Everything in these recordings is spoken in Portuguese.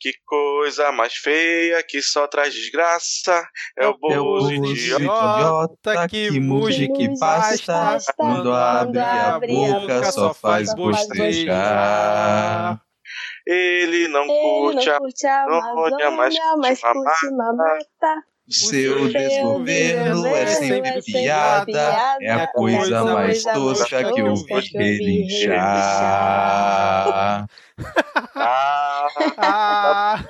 Que coisa mais feia que só traz desgraça. É o bozo idiota que muge que basta. Quando abre a boca só faz bostejar. Ele não curte a Amazônia, mas curte mamata. Seu desgoverno é sempre piada, é a coisa mais tosca que eu vi relinchar. ah. ah.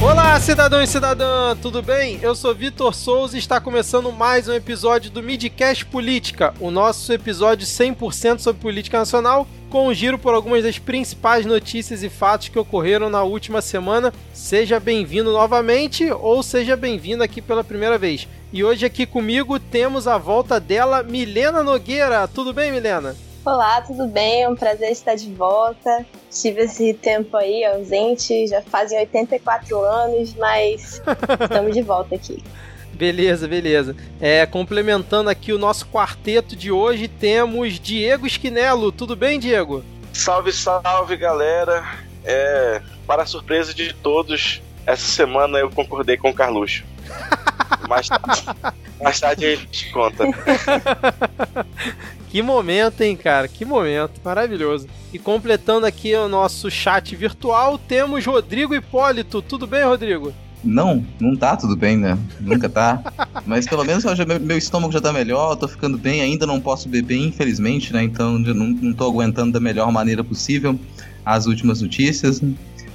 Olá, cidadão e cidadã, tudo bem? Eu sou Vitor Souza e está começando mais um episódio do Midcast Política, o nosso episódio 100% sobre política nacional, com um giro por algumas das principais notícias e fatos que ocorreram na última semana. Seja bem-vindo novamente ou seja bem-vindo aqui pela primeira vez. E hoje aqui comigo temos a volta dela, Milena Nogueira. Tudo bem, Milena? Olá, tudo bem? É um prazer estar de volta. Tive esse tempo aí ausente, já fazem 84 anos, mas estamos de volta aqui. Beleza, beleza. É, complementando aqui o nosso quarteto de hoje, temos Diego Esquinelo. Tudo bem, Diego? Salve, salve, galera. É, para a surpresa de todos, essa semana eu concordei com o Carluxo. mais, tarde, mais tarde a gente conta. Que momento, hein, cara? Que momento. Maravilhoso. E completando aqui o nosso chat virtual, temos Rodrigo Hipólito. Tudo bem, Rodrigo? Não, não tá tudo bem, né? Nunca tá. Mas pelo menos já, meu, estômago já tá melhor, tô ficando bem, ainda não posso beber, infelizmente, né? Então não, não tô aguentando da melhor maneira possível as últimas notícias.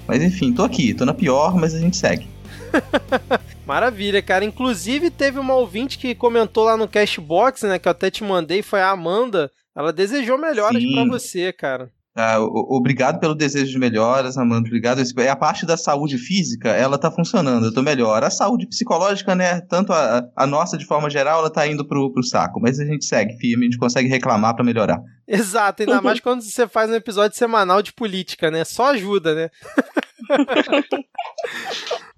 Mas enfim, tô aqui, tô na pior, mas a gente segue. Maravilha, cara. Inclusive, teve uma ouvinte que comentou lá no Cashbox, né? Que eu até te mandei, foi a Amanda. Ela desejou melhoras para você, cara. Ah, obrigado pelo desejo de melhoras, Amanda. Obrigado. É a parte da saúde física, ela tá funcionando, eu tô melhor. A saúde psicológica, né? Tanto a, a nossa de forma geral, ela tá indo pro, pro saco. Mas a gente segue firme, a gente consegue reclamar para melhorar. Exato, ainda mais quando você faz um episódio semanal de política, né? Só ajuda, né?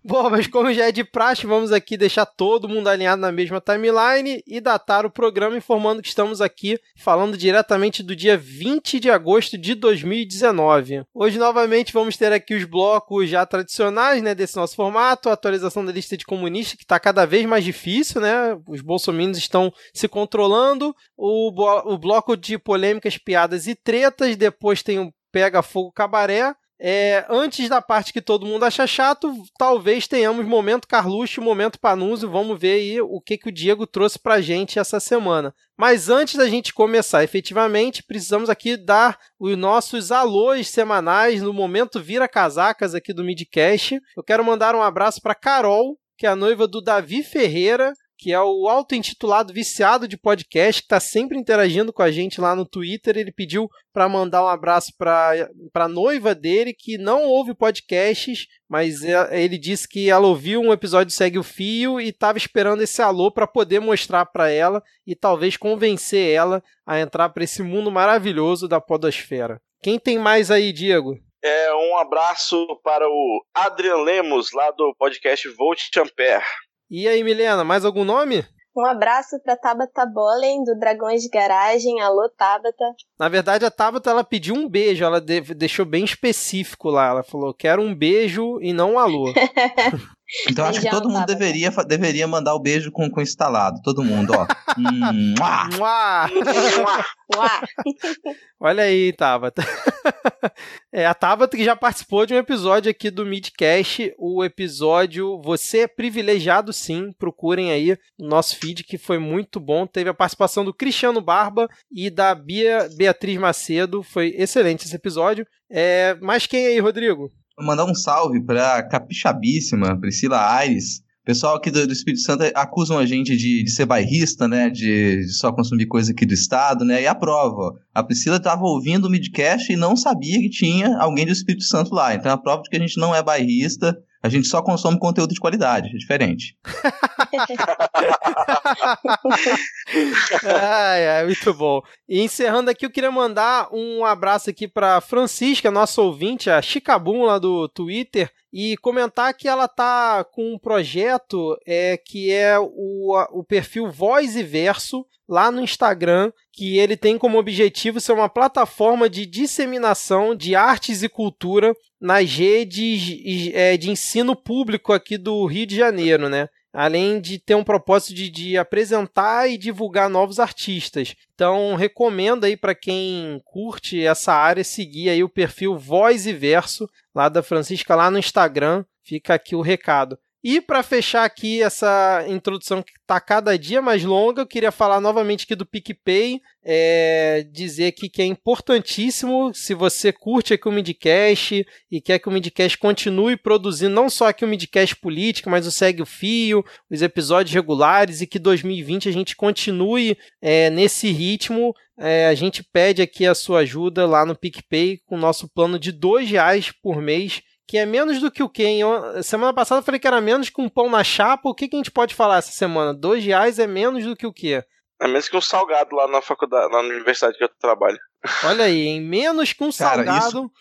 Bom, mas como já é de praxe, vamos aqui deixar todo mundo alinhado na mesma timeline e datar o programa informando que estamos aqui falando diretamente do dia 20 de agosto de 2019. Hoje, novamente, vamos ter aqui os blocos já tradicionais né, desse nosso formato, a atualização da lista de comunistas, que está cada vez mais difícil, né? Os bolsominions estão se controlando, o, o bloco de polêmicas, piadas e tretas, depois tem o Pega Fogo Cabaré, é, antes da parte que todo mundo acha chato, talvez tenhamos momento Carluxo, momento Panunzio. Vamos ver aí o que, que o Diego trouxe pra gente essa semana. Mas antes da gente começar efetivamente, precisamos aqui dar os nossos alôs semanais no momento Vira Casacas aqui do Midcast. Eu quero mandar um abraço para Carol, que é a noiva do Davi Ferreira, que é o auto-intitulado viciado de podcast, que está sempre interagindo com a gente lá no Twitter. Ele pediu para mandar um abraço para a noiva dele, que não ouve podcasts, mas é, ele disse que ela ouviu um episódio Segue o Fio e estava esperando esse alô para poder mostrar para ela e talvez convencer ela a entrar para esse mundo maravilhoso da podosfera. Quem tem mais aí, Diego? É, um abraço para o Adrian Lemos, lá do podcast Volt Ampere. E aí, Milena, mais algum nome? Um abraço para Tabata Bolen, do Dragões de Garagem. Alô, Tabata. Na verdade, a Tabata ela pediu um beijo, ela deixou bem específico lá. Ela falou: quero um beijo e não um alô. Então acho que todo mundo deveria, deveria mandar o beijo com, com instalado. Todo mundo, ó. Olha aí, Tabata. é, a Tabata que já participou de um episódio aqui do Midcast, o episódio Você é Privilegiado Sim. Procurem aí o nosso feed, que foi muito bom. Teve a participação do Cristiano Barba e da Bia Beatriz Macedo. Foi excelente esse episódio. É, mas quem aí, Rodrigo? Mandar um salve pra capixabíssima Priscila Aires. Pessoal aqui do, do Espírito Santo acusam a gente de, de ser bairrista, né? De, de, só consumir coisa aqui do estado, né? E a prova. A Priscila estava ouvindo o midcast e não sabia que tinha alguém do Espírito Santo lá. Então é a prova de que a gente não é bairrista a gente só consome conteúdo de qualidade, é diferente. ai, ai, muito bom. E encerrando aqui, eu queria mandar um abraço aqui para Francisca, nossa ouvinte, a Chicabum lá do Twitter. E comentar que ela tá com um projeto é, que é o, o perfil Voz e Verso lá no Instagram, que ele tem como objetivo ser uma plataforma de disseminação de artes e cultura nas redes é, de ensino público aqui do Rio de Janeiro, né? Além de ter um propósito de, de apresentar e divulgar novos artistas. Então, recomendo aí para quem curte essa área seguir aí o perfil Voz e Verso lá da Francisca lá no Instagram. Fica aqui o recado. E para fechar aqui essa introdução que está cada dia mais longa, eu queria falar novamente aqui do PicPay, é, dizer aqui que é importantíssimo, se você curte aqui o Midcast e quer que o Midcast continue produzindo não só aqui o Midcast política, mas o Segue o Fio, os episódios regulares e que 2020 a gente continue é, nesse ritmo, é, a gente pede aqui a sua ajuda lá no PicPay com o nosso plano de R$ reais por mês que é menos do que o quê? Semana passada eu falei que era menos que um pão na chapa. O que, que a gente pode falar essa semana? Dois reais é menos do que o quê? É menos que um salgado lá na faculdade, lá na universidade que eu trabalho. Olha aí, em menos que um Cara, salgado. Isso,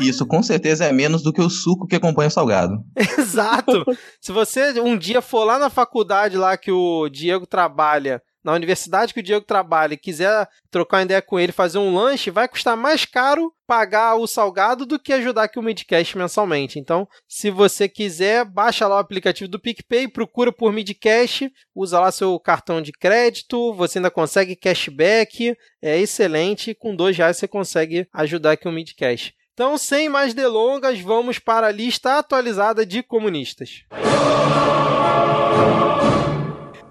isso, com certeza é menos do que o suco que acompanha o salgado. Exato. Se você um dia for lá na faculdade lá que o Diego trabalha na universidade que o Diego trabalha e quiser trocar uma ideia com ele, fazer um lanche, vai custar mais caro pagar o salgado do que ajudar aqui o Midcast mensalmente. Então, se você quiser, baixa lá o aplicativo do PicPay, procura por Midcast, usa lá seu cartão de crédito, você ainda consegue cashback, é excelente, com dois reais você consegue ajudar aqui o Midcast. Então, sem mais delongas, vamos para a lista atualizada de comunistas.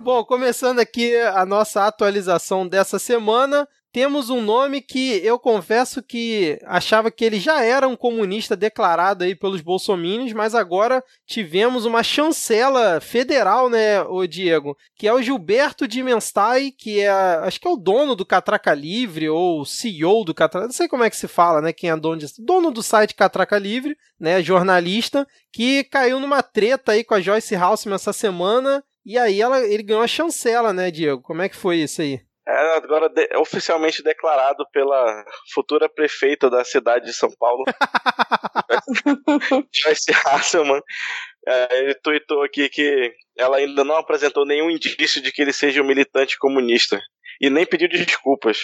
Bom, começando aqui a nossa atualização dessa semana, temos um nome que eu confesso que achava que ele já era um comunista declarado aí pelos bolsominions, mas agora tivemos uma chancela federal, né, o Diego, que é o Gilberto Dimenstai, que é, acho que é o dono do Catraca Livre ou CEO do Catraca, não sei como é que se fala, né, quem é dono disso, dono do site Catraca Livre, né, jornalista, que caiu numa treta aí com a Joyce Halseman essa semana e aí ela, ele ganhou a chancela, né, Diego? Como é que foi isso aí? É agora de, oficialmente declarado pela futura prefeita da cidade de São Paulo, Joyce Hasselman. É, ele tweetou aqui que ela ainda não apresentou nenhum indício de que ele seja um militante comunista e nem pediu desculpas.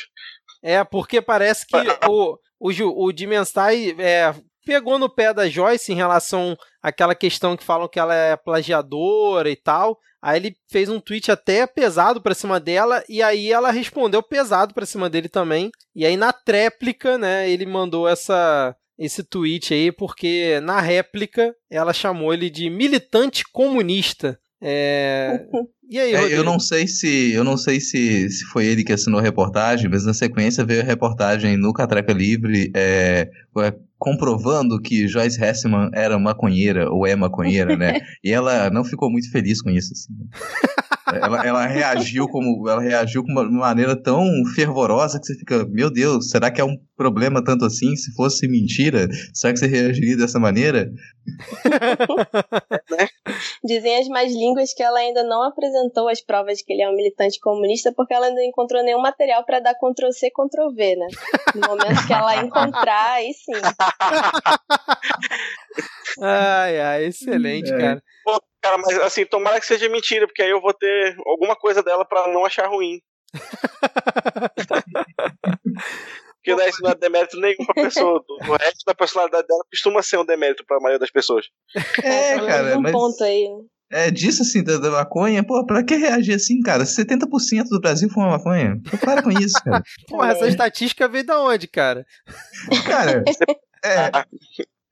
É, porque parece que o, o, o Dimenstai é, pegou no pé da Joyce em relação àquela questão que falam que ela é plagiadora e tal. Aí ele fez um tweet até pesado pra cima dela, e aí ela respondeu pesado pra cima dele também. E aí na tréplica, né, ele mandou essa esse tweet aí, porque na réplica ela chamou ele de militante comunista. É... E aí, é, eu não sei se eu não sei se, se foi ele que assinou a reportagem, mas na sequência veio a reportagem no Catraca Livre é comprovando que Joyce Hessman era maconheira ou é maconheira, né? e ela não ficou muito feliz com isso. Assim. ela, ela, reagiu como ela reagiu com uma maneira tão fervorosa que você fica, meu Deus, será que é um problema tanto assim? Se fosse mentira, será que você reagiria dessa maneira? Dizem as mais línguas que ela ainda não apresentou as provas de que ele é um militante comunista porque ela ainda não encontrou nenhum material para dar Ctrl C, Ctrl V, né? No momento que ela encontrar, aí sim. ai, ai, excelente, é. cara. Pô, cara, mas assim, tomara que seja mentira, porque aí eu vou ter alguma coisa dela para não achar ruim. Porque daí isso não é demérito nenhum pra pessoa. O resto da personalidade dela costuma ser um demérito pra maioria das pessoas. É, cara. Um mas... ponto aí. É, disso assim, da, da, maconha, pô, pra que reagir assim, cara? 70% do Brasil fuma maconha. Pô, para com isso, cara. Porra, essa estatística veio da onde, cara? Cara, é,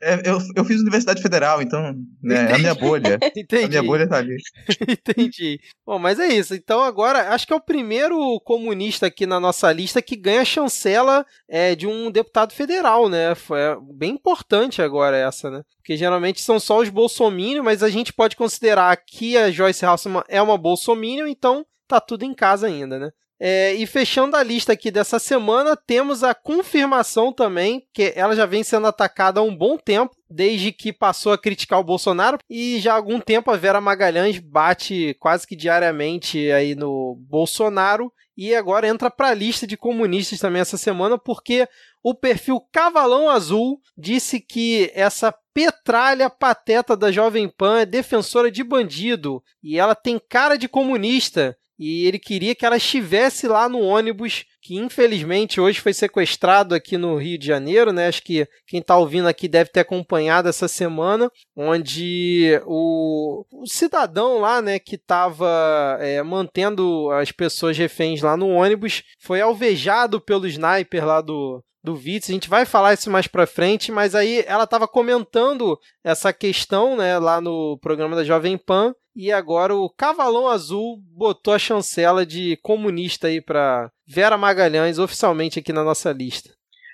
é, eu, eu fiz Universidade Federal, então né, é a minha bolha. Entendi. A minha bolha tá ali. Entendi. Bom, mas é isso. Então agora, acho que é o primeiro comunista aqui na nossa lista que ganha chancela é, de um deputado federal, né? Foi é bem importante agora essa, né? Porque geralmente são só os bolsominions, mas a gente pode considerar que a Joyce Hasselman é uma bolsominion, então tá tudo em casa ainda, né? É, e fechando a lista aqui dessa semana, temos a confirmação também, que ela já vem sendo atacada há um bom tempo, desde que passou a criticar o Bolsonaro, e já há algum tempo a Vera Magalhães bate quase que diariamente aí no Bolsonaro, e agora entra para a lista de comunistas também essa semana, porque o perfil Cavalão Azul disse que essa petralha pateta da Jovem Pan é defensora de bandido e ela tem cara de comunista e ele queria que ela estivesse lá no ônibus que infelizmente hoje foi sequestrado aqui no Rio de Janeiro, né? Acho que quem está ouvindo aqui deve ter acompanhado essa semana, onde o, o cidadão lá, né, que estava é, mantendo as pessoas reféns lá no ônibus, foi alvejado pelo sniper lá do, do Vitz. A gente vai falar isso mais para frente, mas aí ela estava comentando essa questão, né, lá no programa da Jovem Pan, e agora o Cavalão Azul botou a chancela de comunista aí para Vera Magalhães oficialmente aqui na nossa lista.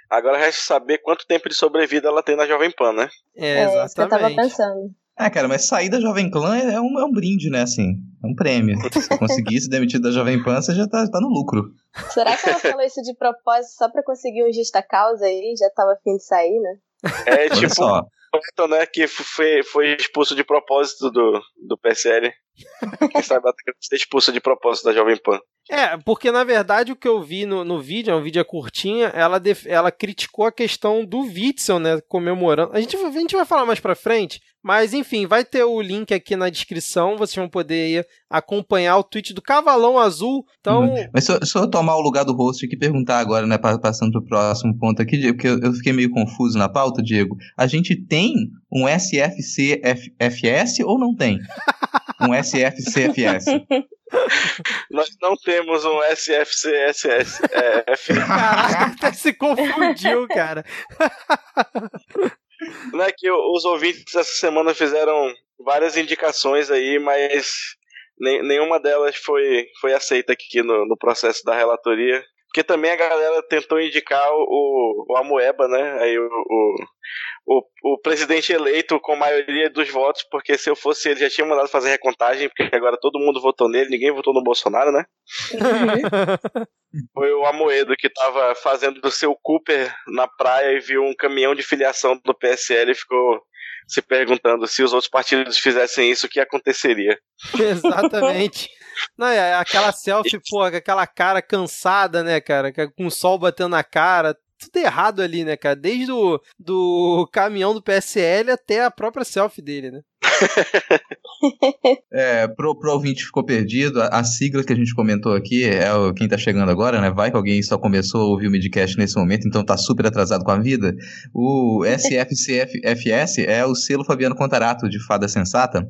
Agora resta saber quanto tempo de sobrevida ela tem na Jovem Pan, né? É, exatamente. É, isso que eu tava pensando. É, cara, mas sair da Jovem Clã é um, é um brinde, né, assim, é um prêmio. Se conseguir se demitir da Jovem Pan, você já tá, tá no lucro. Será que ela falou isso de propósito só pra conseguir um justa causa aí? Já tava afim de sair, né? É, tipo, só. né, que foi, foi expulso de propósito do, do PSL. Quem sabe ela ser expulsa de propósito da Jovem Pan. É, porque na verdade o que eu vi no, no vídeo, é um vídeo curtinha, ela, ela criticou a questão do Witzel, né, comemorando. A gente, a gente vai falar mais pra frente, mas enfim, vai ter o link aqui na descrição, vocês vão poder acompanhar o tweet do Cavalão Azul. Então... Uhum. Mas se, se eu tomar o lugar do host aqui perguntar agora, né, passando pro próximo ponto aqui, porque eu, eu fiquei meio confuso na pauta, Diego. A gente tem um SFCFS ou não tem? Um SFCFS. Nós não temos um SFCSS. Caraca, até se confundiu, cara. Não é que os ouvintes essa semana fizeram várias indicações aí, mas nenhuma delas foi, foi aceita aqui no, no processo da relatoria. Porque também a galera tentou indicar o, o Amoeba, né? Aí o, o, o, o, presidente eleito com maioria dos votos, porque se eu fosse ele já tinha mandado fazer recontagem, porque agora todo mundo votou nele, ninguém votou no Bolsonaro, né? Foi o Amoedo que tava fazendo do seu Cooper na praia e viu um caminhão de filiação do PSL e ficou se perguntando se os outros partidos fizessem isso, o que aconteceria. Exatamente. Não, é aquela selfie, pô, aquela cara cansada, né, cara? Com o sol batendo na cara. Tudo errado ali, né, cara? Desde o do caminhão do PSL até a própria selfie dele, né? é, pro, pro ouvinte que ficou perdido, a, a, sigla que a gente comentou aqui é o, quem tá chegando agora, né? Vai que alguém só começou a ouvir o Midcast nesse momento, então tá super atrasado com a vida. O SFCFS é o selo Fabiano Contarato de Fada Sensata,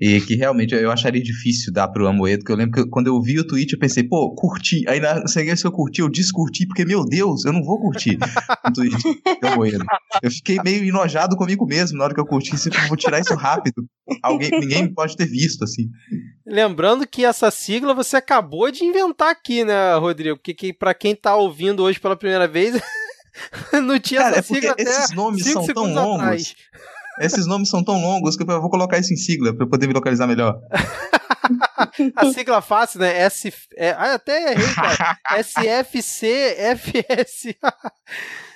e que realmente eu acharia difícil dar pro Amoedo, porque eu lembro que quando eu vi o tweet eu pensei, pô, curti. Aí na sequência que eu curti, eu descurti, porque, meu Deus, eu não vou curtir o tweet do Amoedo. Eu fiquei meio enojado comigo mesmo na hora que eu curti, assim, vou tirar isso rápido. Alguém, ninguém pode ter visto, assim. Lembrando que essa sigla você acabou de inventar aqui, né, Rodrigo? Porque que, para quem tá ouvindo hoje pela primeira vez, não tinha Cara, essa é sigla esses nomes são tão longos. Atrás. Esses nomes são tão longos que eu vou colocar isso em sigla para poder me localizar melhor. a sigla fácil, né? S, é, ah, até errei, cara. SFCFS.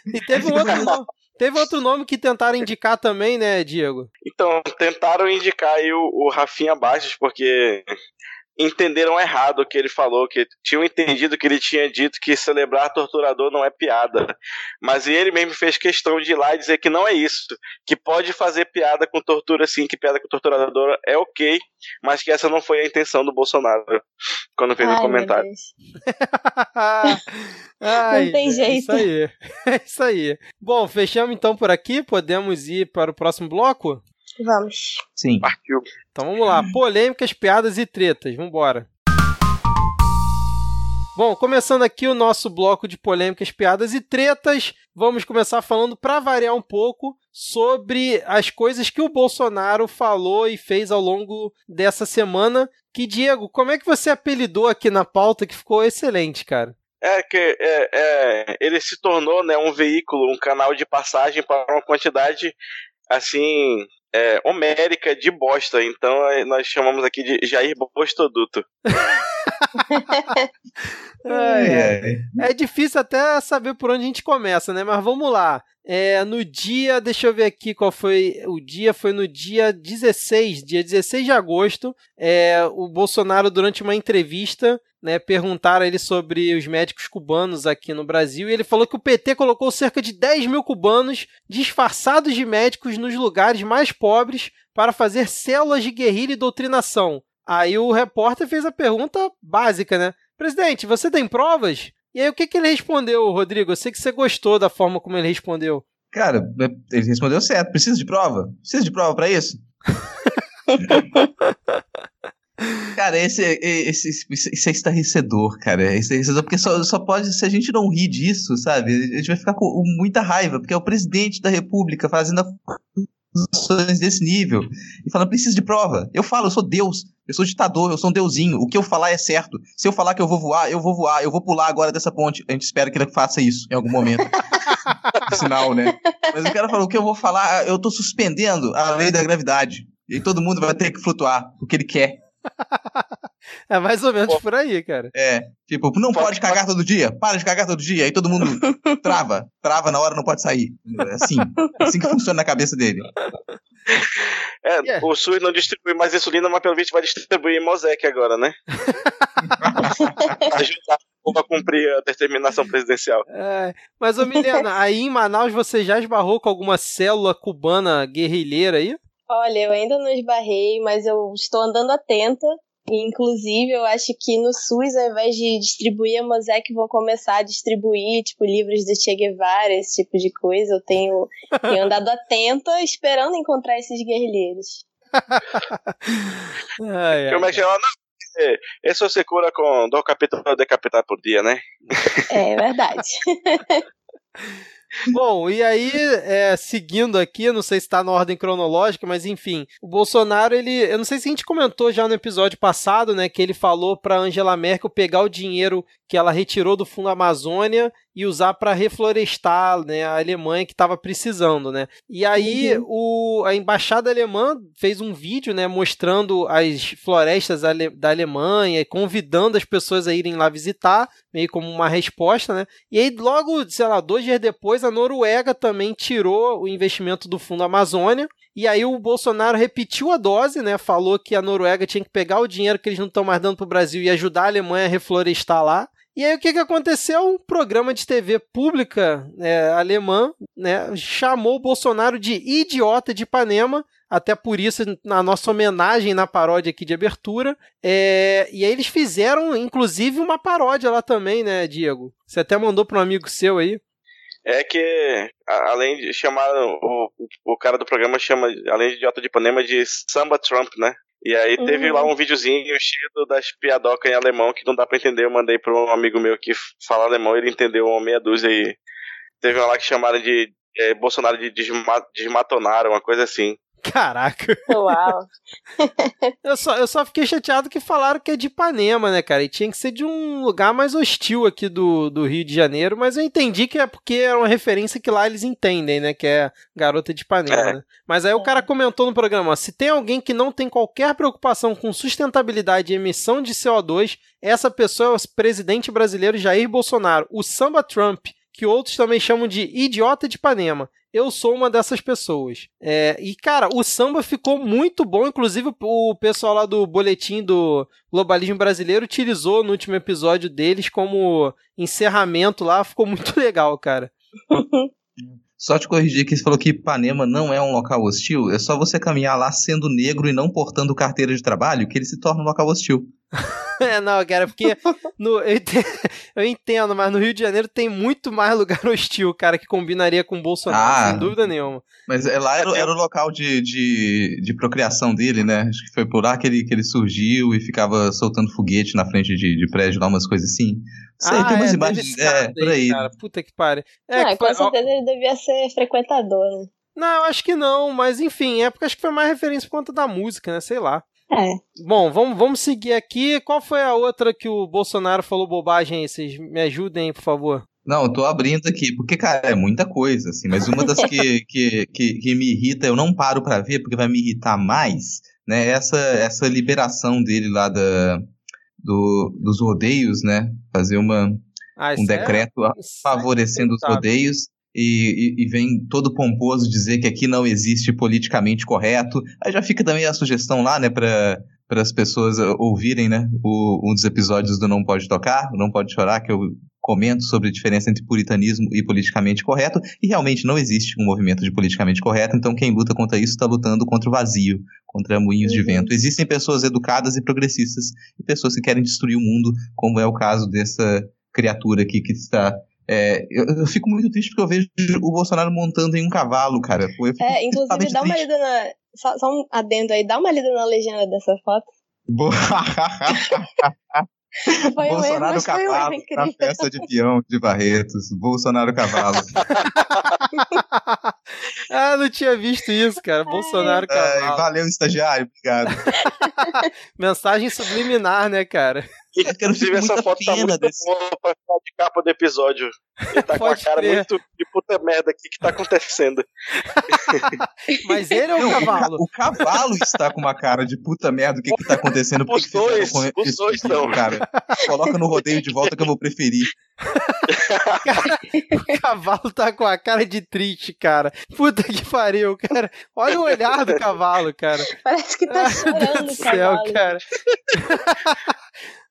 e teve um outro nome. Teve outro nome que tentaram indicar também, né, Diego? Então, tentaram indicar aí o, o Rafinha Bastos, porque entenderam errado o que ele falou, que tinham entendido que ele tinha dito que celebrar torturador não é piada. Mas ele mesmo fez questão de ir lá e dizer que não é isso, que pode fazer piada com tortura sim, que piada com torturador é ok, mas que essa não foi a intenção do Bolsonaro quando fez Ai, o comentário. Ai, não tem jeito. É isso aí. É isso aí. Bom, fechamos então por aqui, podemos ir para o próximo bloco? Vamos. Sim. Partiu. Então vamos lá. Polêmicas, piadas e tretas. Vambora. Bom, começando aqui o nosso bloco de polêmicas, piadas e tretas, vamos começar falando, para variar um pouco, sobre as coisas que o Bolsonaro falou e fez ao longo dessa semana. Que, Diego, como é que você apelidou aqui na pauta que ficou excelente, cara? É que é, é, ele se tornou né, um veículo, um canal de passagem para uma quantidade assim é, homérica de bosta. Então é, nós chamamos aqui de Jair Bostoduto. é, é difícil até saber por onde a gente começa, né? Mas vamos lá. É, no dia, deixa eu ver aqui qual foi o dia, foi no dia 16, dia 16 de agosto, é, o Bolsonaro, durante uma entrevista, né, perguntaram ele sobre os médicos cubanos aqui no Brasil, e ele falou que o PT colocou cerca de 10 mil cubanos disfarçados de médicos nos lugares mais pobres para fazer células de guerrilha e doutrinação. Aí o repórter fez a pergunta básica, né? Presidente, você tem provas? E aí, o que, que ele respondeu, Rodrigo? Eu sei que você gostou da forma como ele respondeu. Cara, ele respondeu certo. Precisa de prova? Precisa de prova para isso? cara, esse, esse, esse, esse é estarrecedor, cara. É estarrecedor, porque só, só pode, se a gente não rir disso, sabe? A gente vai ficar com muita raiva, porque é o presidente da república fazendo acusações desse nível e falando, precisa de prova. Eu falo, eu sou Deus. Eu sou ditador, eu sou um deusinho. O que eu falar é certo. Se eu falar que eu vou voar, eu vou voar. Eu vou pular agora dessa ponte. A gente espera que ele faça isso em algum momento. Sinal, né? Mas o cara falou: o que eu vou falar, eu tô suspendendo a lei da gravidade. E todo mundo vai ter que flutuar, o que ele quer. É mais ou menos Pô. por aí, cara. É. Tipo, não pode cagar todo dia. Para de cagar todo dia. Aí todo mundo trava. Trava na hora, não pode sair. É assim. É assim que funciona na cabeça dele. É, yeah. o SUS não distribui mais insulina, mas pelo visto vai distribuir Mosec agora, né? Ajudar a cumprir a determinação presidencial. É, mas, ô Milena, aí em Manaus você já esbarrou com alguma célula cubana guerrilheira aí? Olha, eu ainda não esbarrei, mas eu estou andando atenta Inclusive, eu acho que no SUS, ao invés de distribuir a Mosaic, vão começar a distribuir, tipo, livros do Che Guevara, esse tipo de coisa. Eu tenho, tenho andado atenta, esperando encontrar esses guerrilheiros. ai, ai. Como é que ela não? Isso você cura com dois capítulos decapitados por dia, né? É verdade. Bom, e aí, é, seguindo aqui, não sei se está na ordem cronológica, mas enfim, o Bolsonaro, ele, eu não sei se a gente comentou já no episódio passado, né, que ele falou para Angela Merkel pegar o dinheiro que ela retirou do Fundo Amazônia e usar para reflorestar né, a Alemanha que estava precisando, né? E aí uhum. o, a embaixada alemã fez um vídeo, né, mostrando as florestas ale, da Alemanha, convidando as pessoas a irem lá visitar, meio como uma resposta, né? E aí logo, sei lá, dois dias depois a Noruega também tirou o investimento do Fundo Amazônia e aí o Bolsonaro repetiu a dose, né? Falou que a Noruega tinha que pegar o dinheiro que eles não estão mais dando para o Brasil e ajudar a Alemanha a reflorestar lá. E aí o que, que aconteceu? Um programa de TV pública é, alemã né, chamou o Bolsonaro de idiota de Ipanema, até por isso, na nossa homenagem na paródia aqui de abertura. É, e aí eles fizeram, inclusive, uma paródia lá também, né, Diego? Você até mandou para um amigo seu aí. É que, além de chamar, o, o cara do programa chama, além de idiota de Ipanema, de Samba Trump, né? E aí teve uhum. lá um videozinho cheio das piadocas em alemão que não dá pra entender. Eu mandei pra um amigo meu que fala alemão, ele entendeu uma meia dúzia e teve uma lá que chamaram de é, Bolsonaro de desma desmatonar, uma coisa assim. Caraca. Uau. eu, só, eu só fiquei chateado que falaram que é de Ipanema, né, cara? E tinha que ser de um lugar mais hostil aqui do, do Rio de Janeiro, mas eu entendi que é porque é uma referência que lá eles entendem, né? Que é Garota de Ipanema, é. né? Mas aí o cara comentou no programa: ó, se tem alguém que não tem qualquer preocupação com sustentabilidade e emissão de CO2, essa pessoa é o presidente brasileiro Jair Bolsonaro, o Samba Trump que outros também chamam de idiota de Ipanema eu sou uma dessas pessoas. É, e, cara, o samba ficou muito bom. Inclusive, o pessoal lá do boletim do Globalismo Brasileiro utilizou no último episódio deles como encerramento lá. Ficou muito legal, cara. Só te corrigir que você falou que Ipanema não é um local hostil. É só você caminhar lá sendo negro e não portando carteira de trabalho que ele se torna um local hostil. é, não, cara, porque no, eu, entendo, eu, entendo, mas no Rio de Janeiro tem muito mais lugar hostil, cara, que combinaria com o Bolsonaro, ah, sem dúvida nenhuma. Mas é, lá era, era o local de, de, de, procriação dele, né? Acho que foi por lá que ele, que ele surgiu e ficava soltando foguete na frente de, de prédio lá, umas coisas assim. Sei, ah, tem umas é, imagens. É, por aí. Cara, puta que pare. É, ah, que foi, com certeza ele devia ser frequentador, né? Não, eu acho que não, mas enfim, é porque acho que foi mais referência por conta da música, né? Sei lá. É. Bom, vamos, vamos seguir aqui. Qual foi a outra que o Bolsonaro falou bobagem aí? Vocês me ajudem, por favor. Não, eu tô abrindo aqui, porque, cara, é muita coisa, assim, mas uma das que, que, que, que me irrita, eu não paro para ver, porque vai me irritar mais, né, essa, essa liberação dele lá da, do, dos rodeios, né, fazer uma, ah, um é decreto é... favorecendo os rodeios, e, e, e, vem todo pomposo dizer que aqui não existe politicamente correto. Aí já fica também a sugestão lá, né, para para as pessoas ouvirem, né, o, um dos episódios do Não Pode Tocar, Não Pode Chorar, que eu comento sobre a diferença entre puritanismo e politicamente correto, e realmente não existe um movimento de politicamente correto, então quem luta contra isso está lutando contra o vazio, contra moinhos uhum. de vento. Existem pessoas educadas e progressistas, e pessoas que querem destruir o mundo, como é o caso dessa criatura aqui que está é, eu, eu, fico muito triste porque eu vejo o Bolsonaro montando em um cavalo, cara. é, inclusive, dá uma lida na. Só, só, um adendo aí, dá uma lida na legenda dessa foto. Foi Bolsonaro cavalo na festa de peão de Barretos. Bolsonaro cavalo. ah, não tinha visto isso, cara. Bolsonaro cavalo. valeu, estagiário. Obrigado. Mensagem subliminar, né, cara? Inclusive, essa foto tá muito desse... boa pra ficar de capa do episódio. Ele tá com a cara muito de puta merda aqui que tá acontecendo. Mas ele é o cavalo? O, ca o, cavalo está com uma cara de puta merda. O que que tá acontecendo? Os dois, os dois não. Cara? Coloca no rodeio de volta que eu vou preferir. Cara, o cavalo tá com a cara de triste, cara. Puta que pariu, cara. Olha o olhar do cavalo, cara. Parece que tá chorando o céu, cara.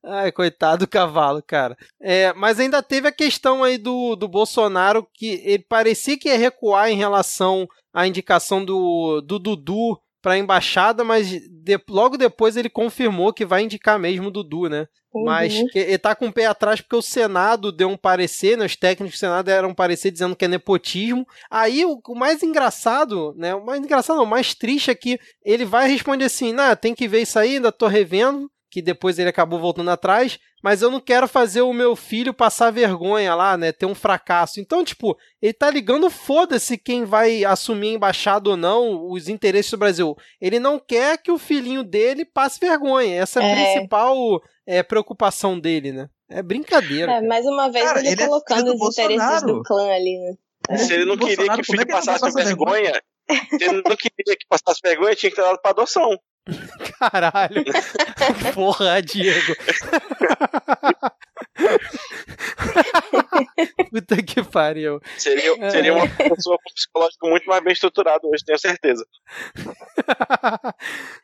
Ai, coitado do cavalo, cara. É, mas ainda teve a questão aí do, do Bolsonaro que ele parecia que ia recuar em relação à indicação do, do Dudu para a embaixada, mas de, logo depois ele confirmou que vai indicar mesmo o Dudu, né? Uhum. Mas que, ele tá com o pé atrás porque o Senado deu um parecer, né? Os técnicos do Senado deram um parecer dizendo que é nepotismo. Aí o, o mais engraçado, né? O mais engraçado, não, o mais triste é que ele vai responder assim: nah, tem que ver isso aí, ainda tô revendo que depois ele acabou voltando atrás, mas eu não quero fazer o meu filho passar vergonha lá, né, ter um fracasso. Então, tipo, ele tá ligando foda-se quem vai assumir a embaixada ou não, os interesses do Brasil. Ele não quer que o filhinho dele passe vergonha. Essa é a é. principal é, preocupação dele, né? É brincadeira. É, mais uma vez cara, ele, ele, é colocando é os Bolsonaro. interesses do clã ali, né? Se ele não queria que o filho passasse vergonha, vergonha, se ele não queria que passasse vergonha, tinha que ter dado pra adoção. Caralho. Porra, Diego. Puta que pariu. Seria, seria uma pessoa com psicológico muito mais bem estruturado hoje, tenho certeza.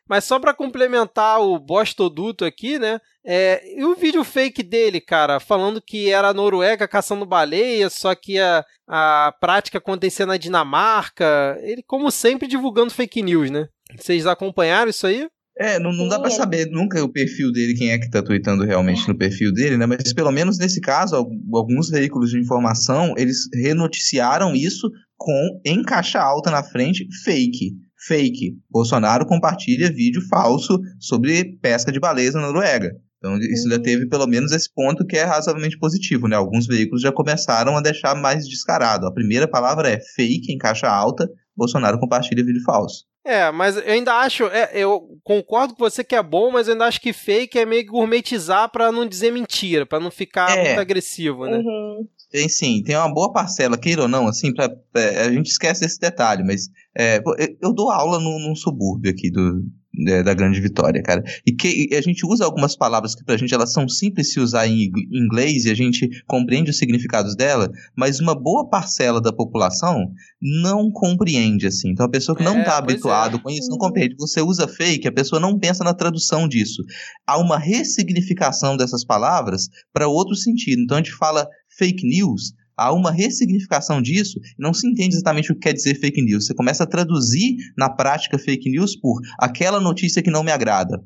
Mas só para complementar o Bostoduto aqui, né? É, e o vídeo fake dele, cara, falando que era a Noruega caçando baleia, só que a, a prática acontecia na Dinamarca. Ele, como sempre, divulgando fake news, né? Vocês acompanharam isso aí? É, não, não dá para saber nunca o perfil dele, quem é que tá tweetando realmente no perfil dele, né? Mas pelo menos nesse caso, alguns veículos de informação, eles renoticiaram isso com em caixa alta na frente, fake. Fake. Bolsonaro compartilha vídeo falso sobre pesca de baleias na Noruega. Então, isso já teve pelo menos esse ponto que é razoavelmente positivo, né? Alguns veículos já começaram a deixar mais descarado. A primeira palavra é fake em caixa alta, Bolsonaro compartilha vídeo falso. É, mas eu ainda acho, é, eu concordo com você que é bom, mas eu ainda acho que fake é meio que gourmetizar para não dizer mentira, para não ficar é. muito agressivo, né? Uhum. Tem sim, tem uma boa parcela, queira ou não, assim, pra, é, a gente esquece desse detalhe, mas é, eu dou aula num, num subúrbio aqui do, é, da grande vitória, cara. E que e a gente usa algumas palavras que pra gente elas são simples se usar em inglês e a gente compreende os significados dela, mas uma boa parcela da população não compreende, assim. Então a pessoa que não está é, habituado é. com isso não compreende. Você usa fake, a pessoa não pensa na tradução disso. Há uma ressignificação dessas palavras para outro sentido. Então a gente fala fake news, há uma ressignificação disso, não se entende exatamente o que quer dizer fake news. Você começa a traduzir na prática fake news por aquela notícia que não me agrada.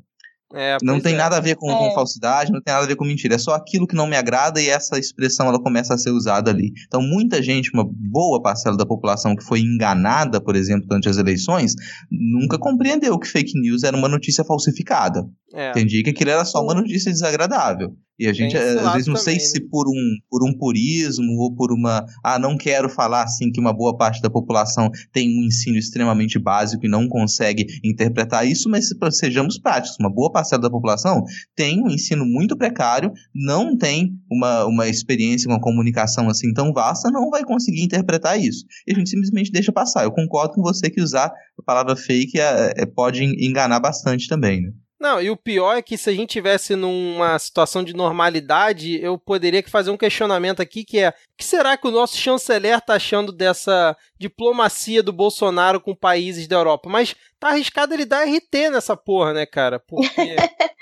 É, não tem é. nada a ver com, é. com, falsidade, não tem nada a ver com mentira. É só aquilo que não me agrada e essa expressão ela começa a ser usada ali. Então, muita gente, uma boa parcela da população que foi enganada, por exemplo, durante as eleições, nunca compreendeu que fake news era uma notícia falsificada. É. Entendi que aquilo era só uma notícia desagradável. E a gente, às vezes, não sei também, se né? por um, por um purismo ou por uma. Ah, não quero falar assim que uma boa parte da população tem um ensino extremamente básico e não consegue interpretar isso, mas sejamos práticos. Uma boa parcela da população tem um ensino muito precário, não tem uma, uma experiência com a comunicação assim tão vasta, não vai conseguir interpretar isso. E a gente simplesmente deixa passar. Eu concordo com você que usar a palavra fake é, é- pode en- enganar bastante também, né? Não, e o pior é que se a gente tivesse numa situação de normalidade, eu poderia fazer um questionamento aqui que é: o que será que o nosso chanceler tá achando dessa diplomacia do Bolsonaro com países da Europa? Mas tá arriscado ele dar RT nessa porra, né, cara? Porque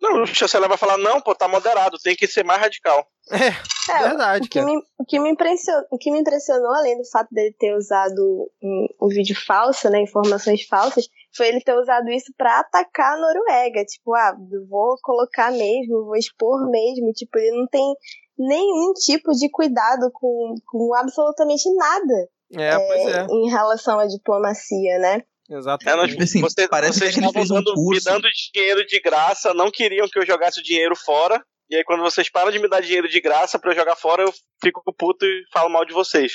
Não, o chanceler vai falar, não, pô, tá moderado, tem que ser mais radical. é É, verdade, o que, me, o, que me impressionou, o que me impressionou, além do fato dele ter usado um, um vídeo falso, né, informações falsas, foi ele ter usado isso pra atacar a Noruega. Tipo, ah, vou colocar mesmo, vou expor mesmo. Tipo, ele não tem nenhum tipo de cuidado com, com absolutamente nada É, pois é, em relação à diplomacia, né? É, não, exatamente. tipo, Assim, vocês, parece vocês que ele estavam fez um dando- me curso. dando dinheiro de graça, não queriam que eu jogasse o dinheiro fora. E aí, quando vocês param de me dar dinheiro de graça pra eu jogar fora, eu fico puto e falo mal de vocês.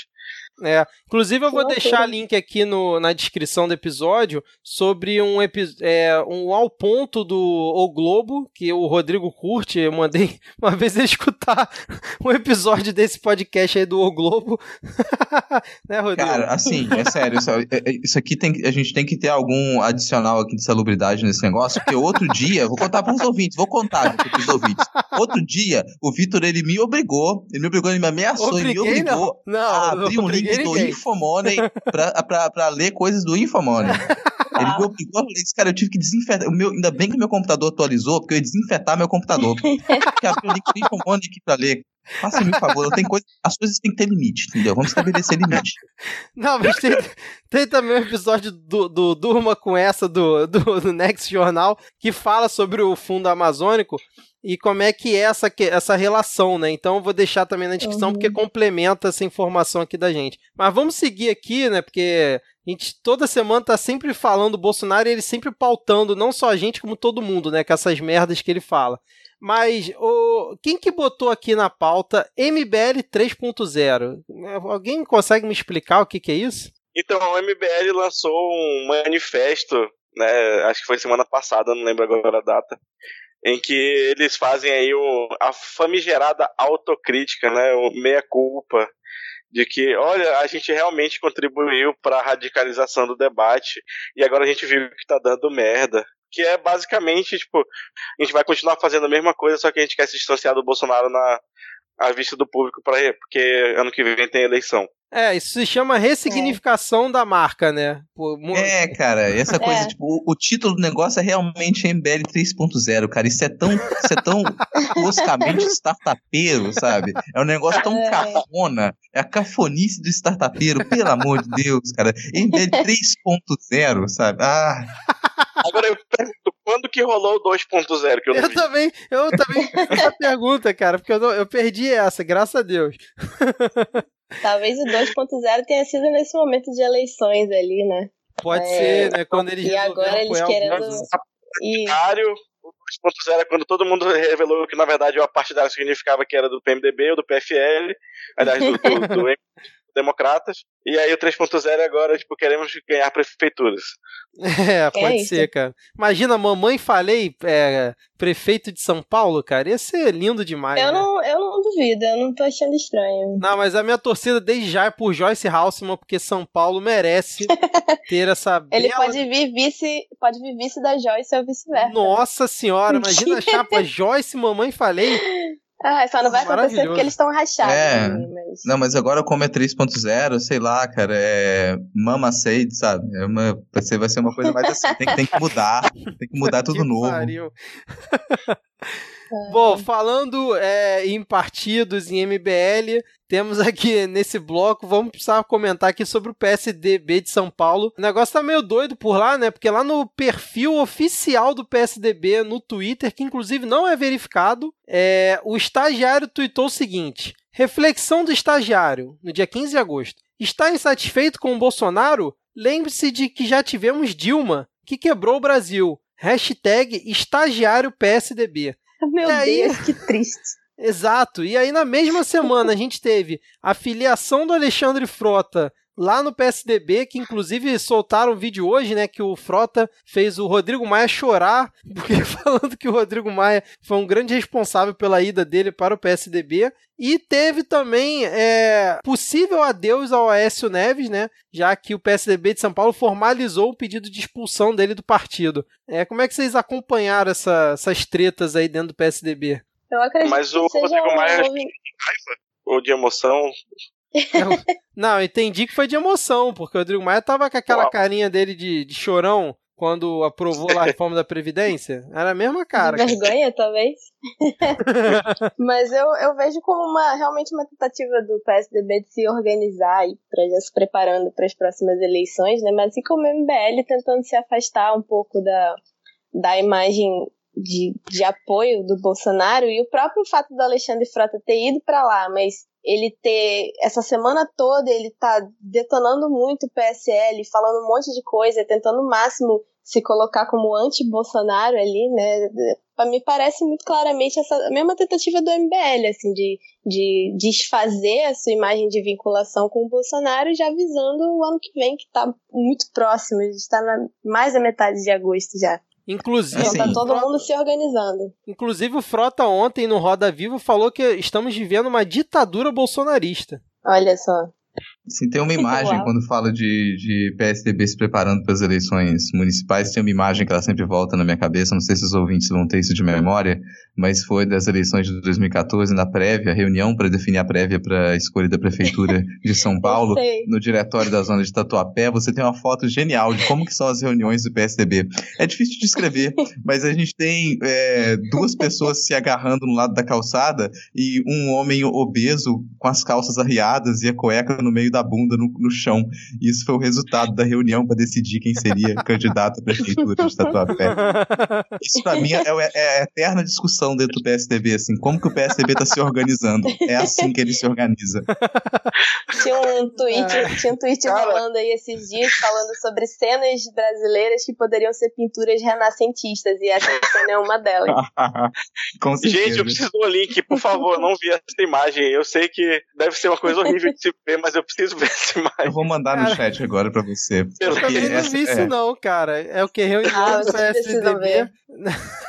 É, inclusive eu vou deixar link aqui no, na descrição do episódio sobre um, epi- é, um ao ponto do O Globo, que o Rodrigo curte. Eu mandei uma vez ele escutar um episódio desse podcast aí do O Globo. né, Rodrigo? Cara, assim, é sério, isso, é- é- isso aqui tem, que- a gente tem que ter algum adicional aqui de salubridade nesse negócio, porque outro dia, vou contar para os ouvintes, vou contar para os ouvintes. Outro dia, o Vitor, ele me obrigou, ele me obrigou, ele me ameaçou, ele me Obriguei, não. obrigou Não, a não abrir um obriguei do. Infomoney pra, pra, pra ler coisas do Infomoney. Ele me obrigou, eu falei, cara, eu tive que desinfetar. O meu, ainda bem que meu computador atualizou, porque eu ia desinfetar meu computador. Porque abrir o link do Infomoney aqui pra ler. Faça-me um favor, tem coisa, as coisas têm que ter limite, entendeu? Vamos estabelecer limite. Não, mas tem, tem também um episódio do, do Durma com essa do, do, do Next Jornal que fala sobre o fundo amazônico e como é que é essa, que- essa relação, né? Então eu vou deixar também na descrição Uhum. porque complementa essa informação aqui da gente. Mas vamos seguir aqui, né? Porque a gente toda semana tá sempre falando do Bolsonaro e ele sempre pautando não só a gente, como todo mundo, né? Com essas merdas que ele fala. Mas o, quem que botou aqui na pauta MBL 3.0? Alguém consegue me explicar o que, que é isso? Então, o MBL lançou um manifesto, né? Acho que foi semana passada, não lembro agora a data. Em que eles fazem aí o, a famigerada autocrítica, né? O meia-culpa. De que, olha, a gente realmente contribuiu para a radicalização do debate e agora a gente viu que tá dando merda. Que é basicamente, tipo, a gente vai continuar fazendo a mesma coisa, só que a gente quer se distanciar do Bolsonaro na à vista do público, pra, porque ano que vem tem eleição. É, isso se chama ressignificação da marca, né? Pô, É, cara, essa coisa, É. tipo, o, o título do negócio é realmente MBL 3.0, cara. Isso é tão, isso é tão toscamente startupeiro, sabe? É um negócio tão É. cafona. É a cafonice do startupeiro, pelo amor de Deus, cara. MBL 3.0, sabe? Ah, Agora eu pergunto, quando que rolou o 2.0 que eu não Eu vi? também, eu também fiz essa pergunta, cara, porque eu, não- eu perdi essa, graças a Deus. Talvez o 2.0 tenha sido nesse momento de eleições ali, né? Pode É, ser, né? Quando eles e agora eles querendo-. E o 2.0 é quando todo mundo revelou que na verdade o partidário significava que era do PMDB ou do PFL, aliás, do, do, do Democratas, e aí o 3.0 é agora, tipo, queremos ganhar prefeituras. É, pode isso. ser, cara. Imagina, mamãe falei, é, prefeito de São Paulo, cara. Ia ser lindo demais. eu né? não, eu não duvido, eu não tô achando estranho. Não, mas a minha torcida desde já é por Joyce Halseman, porque São Paulo merece ter essa Ele bela... pode vir vice, pode vir vice da Joyce ou vice-versa. Nossa senhora, imagina a chapa Joyce, mamãe falei. Ah, só não vai acontecer porque eles estão rachados. É. né, mas- não, mas agora como é 3.0, sei lá, cara, é mama sede, sabe? É uma, vai, ser, vai ser uma coisa mais assim, tem, tem que mudar, tem que mudar tudo Que novo. pariu. Bom, falando é, em partidos, em MBL, temos aqui nesse bloco, vamos precisar comentar aqui sobre o PSDB de São Paulo. O negócio tá meio doido por lá, né? Porque lá no perfil oficial do PSDB no Twitter, que inclusive não é verificado, é, o estagiário tweetou o seguinte: Reflexão do estagiário, no dia 15 de agosto. Está insatisfeito com o Bolsonaro? Lembre-se de que já tivemos Dilma, que quebrou o Brasil. Hashtag estagiário PSDB. Meu aí... Deus, que triste. Exato. E aí, na mesma semana, a gente teve a filiação do Alexandre Frota lá no PSDB, que inclusive soltaram um vídeo hoje, né, que o Frota fez o Rodrigo Maia chorar, porque falando que o Rodrigo Maia foi um grande responsável pela ida dele para o PSDB. E teve também é, possível adeus ao Aécio Neves, né? Já que o PSDB de São Paulo formalizou o pedido de expulsão dele do partido. É, como é que vocês acompanharam essa, essas tretas aí dentro do PSDB? Eu acredito Mas o que seja Rodrigo Maia de raiva ou de emoção. Não, eu entendi que foi de emoção, porque o Rodrigo Maia tava com aquela Uau. carinha dele de, de chorão quando aprovou lá a reforma da Previdência. Era a mesma cara. de vergonha, talvez. Mas eu, eu vejo como uma realmente uma tentativa do PSDB de se organizar e para já se preparando para as próximas eleições, né? Mas assim como o MBL tentando se afastar um pouco da, da imagem de, de apoio do Bolsonaro e o próprio fato do Alexandre Frota ter ido para lá, mas ele ter essa semana toda ele tá detonando muito o PSL, falando um monte de coisa, tentando o máximo se colocar como anti-Bolsonaro ali, né? Mim parece muito claramente essa mesma tentativa do MBL, assim, de, de desfazer a sua imagem de vinculação com o Bolsonaro, já visando o ano que vem, que tá muito próximo, a gente tá na mais da metade de agosto já. Inclusive, Então tá Assim. todo mundo se organizando. inclusive o Frota ontem no Roda Viva falou que estamos vivendo uma ditadura bolsonarista. Olha só. Assim, tem uma imagem, quando falo de, de PSDB se preparando para as eleições municipais, tem uma imagem que ela sempre volta na minha cabeça, não sei se os ouvintes vão ter isso de memória, mas foi das eleições de 2014, na prévia, reunião para definir a prévia para a escolha da Prefeitura de São Paulo, no diretório da zona de Tatuapé, você tem uma foto genial de como que são as reuniões do PSDB. É difícil de descrever, mas a gente tem é, duas pessoas se agarrando no lado da calçada e um homem obeso com as calças arriadas e a cueca no meio da bunda no, no chão. E isso foi o resultado da reunião para decidir quem seria candidato à prefeitura de Tatuapé. Isso pra mim é, é a eterna discussão dentro do PSDB, assim, como que o PSDB tá se organizando. É assim que ele se organiza. Tinha um tweet, tinha um tweet Cara. rolando aí esses dias falando sobre cenas brasileiras que poderiam ser pinturas renascentistas, e essa cena é uma delas. Gente, eu preciso do link, por favor. Não vi essa imagem. Eu sei que deve ser uma coisa horrível de se ver, mas eu preciso ver essa Eu vou mandar no chat agora pra você. Eu também não essa- vi isso é, não, cara. É o que? Ah, ver.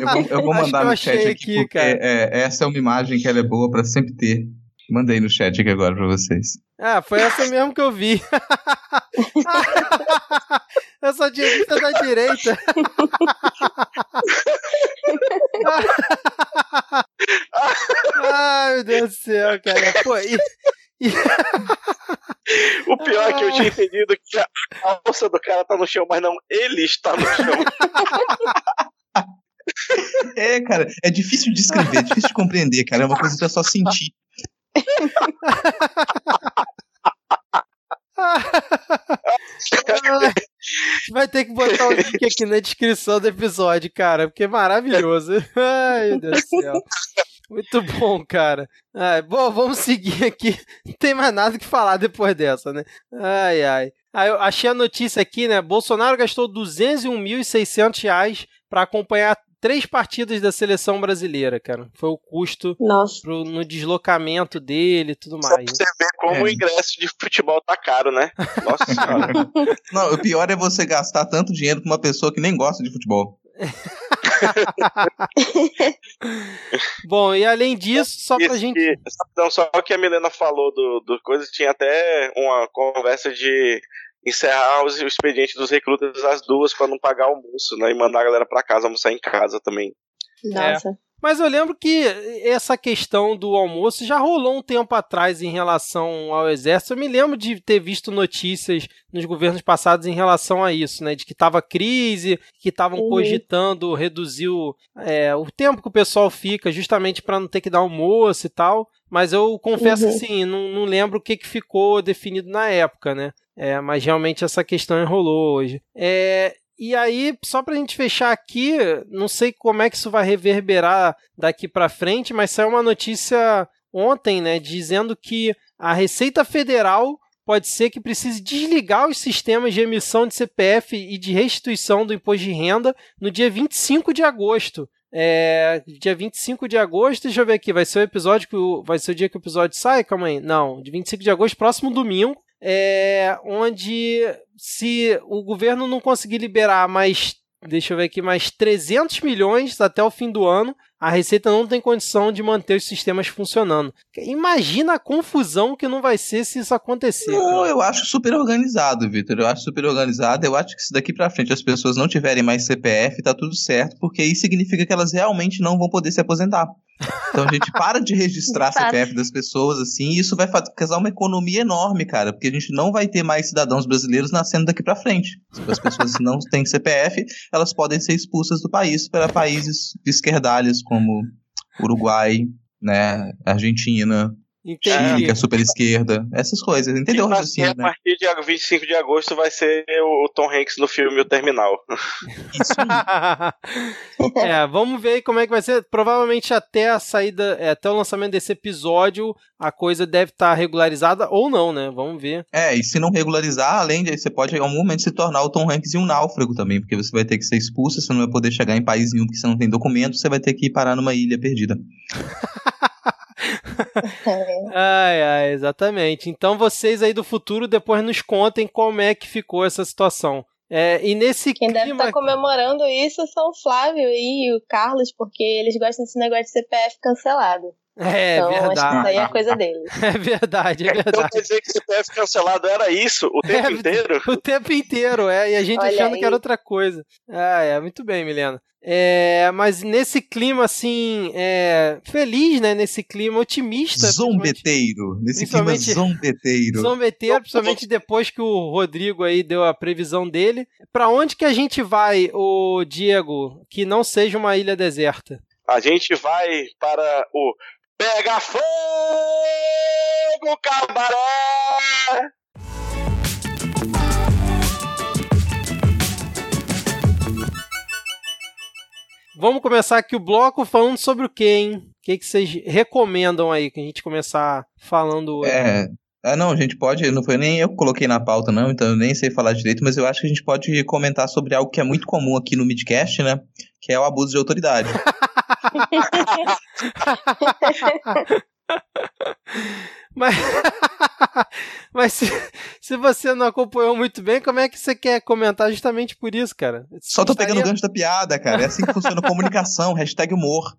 Eu vou, eu vou mandar eu no chat aqui, aqui, porque cara. é, essa é uma imagem que ela é boa pra sempre ter. Mandei no chat aqui agora pra vocês. Ah, foi essa mesmo que eu vi. eu só tinha visto a da direita. Ai, meu Deus do céu, cara. Pô, e, O pior é que eu tinha entendido que a a alça do cara tá no chão, mas não, ele está no chão. É, cara, é difícil de escrever, é difícil de compreender, cara. É uma coisa que é só sentir. Vai ter que botar o link aqui na descrição do episódio, cara, porque é maravilhoso. Ai, meu Deus do céu. Muito bom, cara. Ai, bom, vamos seguir aqui. Não tem mais nada que falar depois dessa, né? Ai, ai. Ah, eu achei a notícia aqui, né? Bolsonaro gastou 201.600 reais para acompanhar três partidas da seleção brasileira, cara. Foi o custo pro, no deslocamento dele e tudo Só mais. pra você ver como É. o ingresso de futebol tá caro, né? Nossa senhora. Não, o pior é você gastar tanto dinheiro com uma pessoa que nem gosta de futebol. Bom, e além disso, só pra Isso gente. que- Não, só o que a Milena falou do, do coisa, tinha até uma conversa de encerrar os, o expediente dos recrutas às duas pra não pagar almoço, né? E mandar a galera pra casa almoçar em casa também. Nossa. Mas eu lembro que essa questão do almoço já rolou um tempo atrás em relação ao exército. Eu me lembro de ter visto notícias nos governos passados em relação a isso, né? De que estava crise, que estavam Uhum. cogitando reduzir o, é, o tempo que o pessoal fica, justamente para não ter que dar almoço e tal. Mas eu confesso Uhum. que sim, não, não lembro o que, que ficou definido na época, né? É, mas realmente essa questão enrolou hoje. É, e aí, só pra gente fechar aqui, não sei como é que isso vai reverberar daqui pra frente, mas saiu uma notícia ontem, né, dizendo que a Receita Federal pode ser que precise desligar os sistemas de emissão de CPF e de restituição do imposto de renda no dia 25 de agosto. É, dia 25 de agosto, deixa eu ver aqui, vai ser o episódio que o, vai ser o dia que o episódio sai, calma aí. Não, de 25 de agosto, próximo domingo, é, onde se o governo não conseguir liberar mais, deixa eu ver aqui, mais 300 milhões até o fim do ano, a Receita não tem condição de manter os sistemas funcionando. Imagina a confusão que não vai ser se isso acontecer. Não, eu acho super organizado, Vitor. Eu acho super organizado. Eu acho que se daqui para frente as pessoas não tiverem mais CPF, tá tudo certo, porque isso significa que elas realmente não vão poder se aposentar. Então a gente para de registrar CPF das pessoas assim, e isso vai causar uma economia enorme, cara, porque a gente não vai ter mais cidadãos brasileiros nascendo daqui para frente. Se as pessoas não têm CPF, elas podem ser expulsas do país para países esquerdalhos como Uruguai, né, Argentina, Entendi. Chile, que é super esquerda, essas coisas, entendeu? Assim, a partir de 25 de agosto vai ser o Tom Hanks no filme O Terminal. Isso é, vamos ver como é que vai ser. Provavelmente até a saída, é, até o lançamento desse episódio, a coisa deve estar tá regularizada ou não, né? Vamos ver. É, e se não regularizar, além de você pode em algum momento se tornar o Tom Hanks em um náufrago também, porque você vai ter que ser expulso, você não vai poder chegar em país nenhum porque você não tem documento, você vai ter que ir parar numa ilha perdida. ai, ai, exatamente. Então vocês aí do futuro depois nos contem como é que ficou essa situação. É, e nesse Quem clima... deve estar tá comemorando isso são o Flávio e o Carlos, porque eles gostam desse negócio de CPF cancelado. É, então, verdade. Acho que isso aí é coisa deles. É verdade, é então, verdade. Então quer dizer que CPF cancelado era isso o tempo é, inteiro? O tempo inteiro, é. E a gente Olha achando aí. que era outra coisa. Ah, é, muito bem, Milena. É, mas nesse clima assim, é, feliz, né? Nesse clima otimista. Zombeteiro. Nesse clima zombeteiro. Zombeteiro, principalmente depois que o Rodrigo aí deu a previsão dele. Para onde que a gente vai, o Diego, que não seja uma ilha deserta? A gente vai para o Pega Fogo, Cabaré! Vamos começar aqui o bloco falando sobre o que, hein? O que, que vocês recomendam aí que a gente começar falando? É, ah, não, a gente pode, não foi nem eu que coloquei na pauta, não, então eu nem sei falar direito, mas eu acho que a gente pode comentar sobre algo que é muito comum aqui no Midcast, né? Que é o abuso de autoridade. Mas, mas se, se você não acompanhou muito bem, como é que você quer comentar justamente por isso, cara? Só tô estaria... pegando o gancho da piada, cara. É assim que funciona comunicação, hashtag humor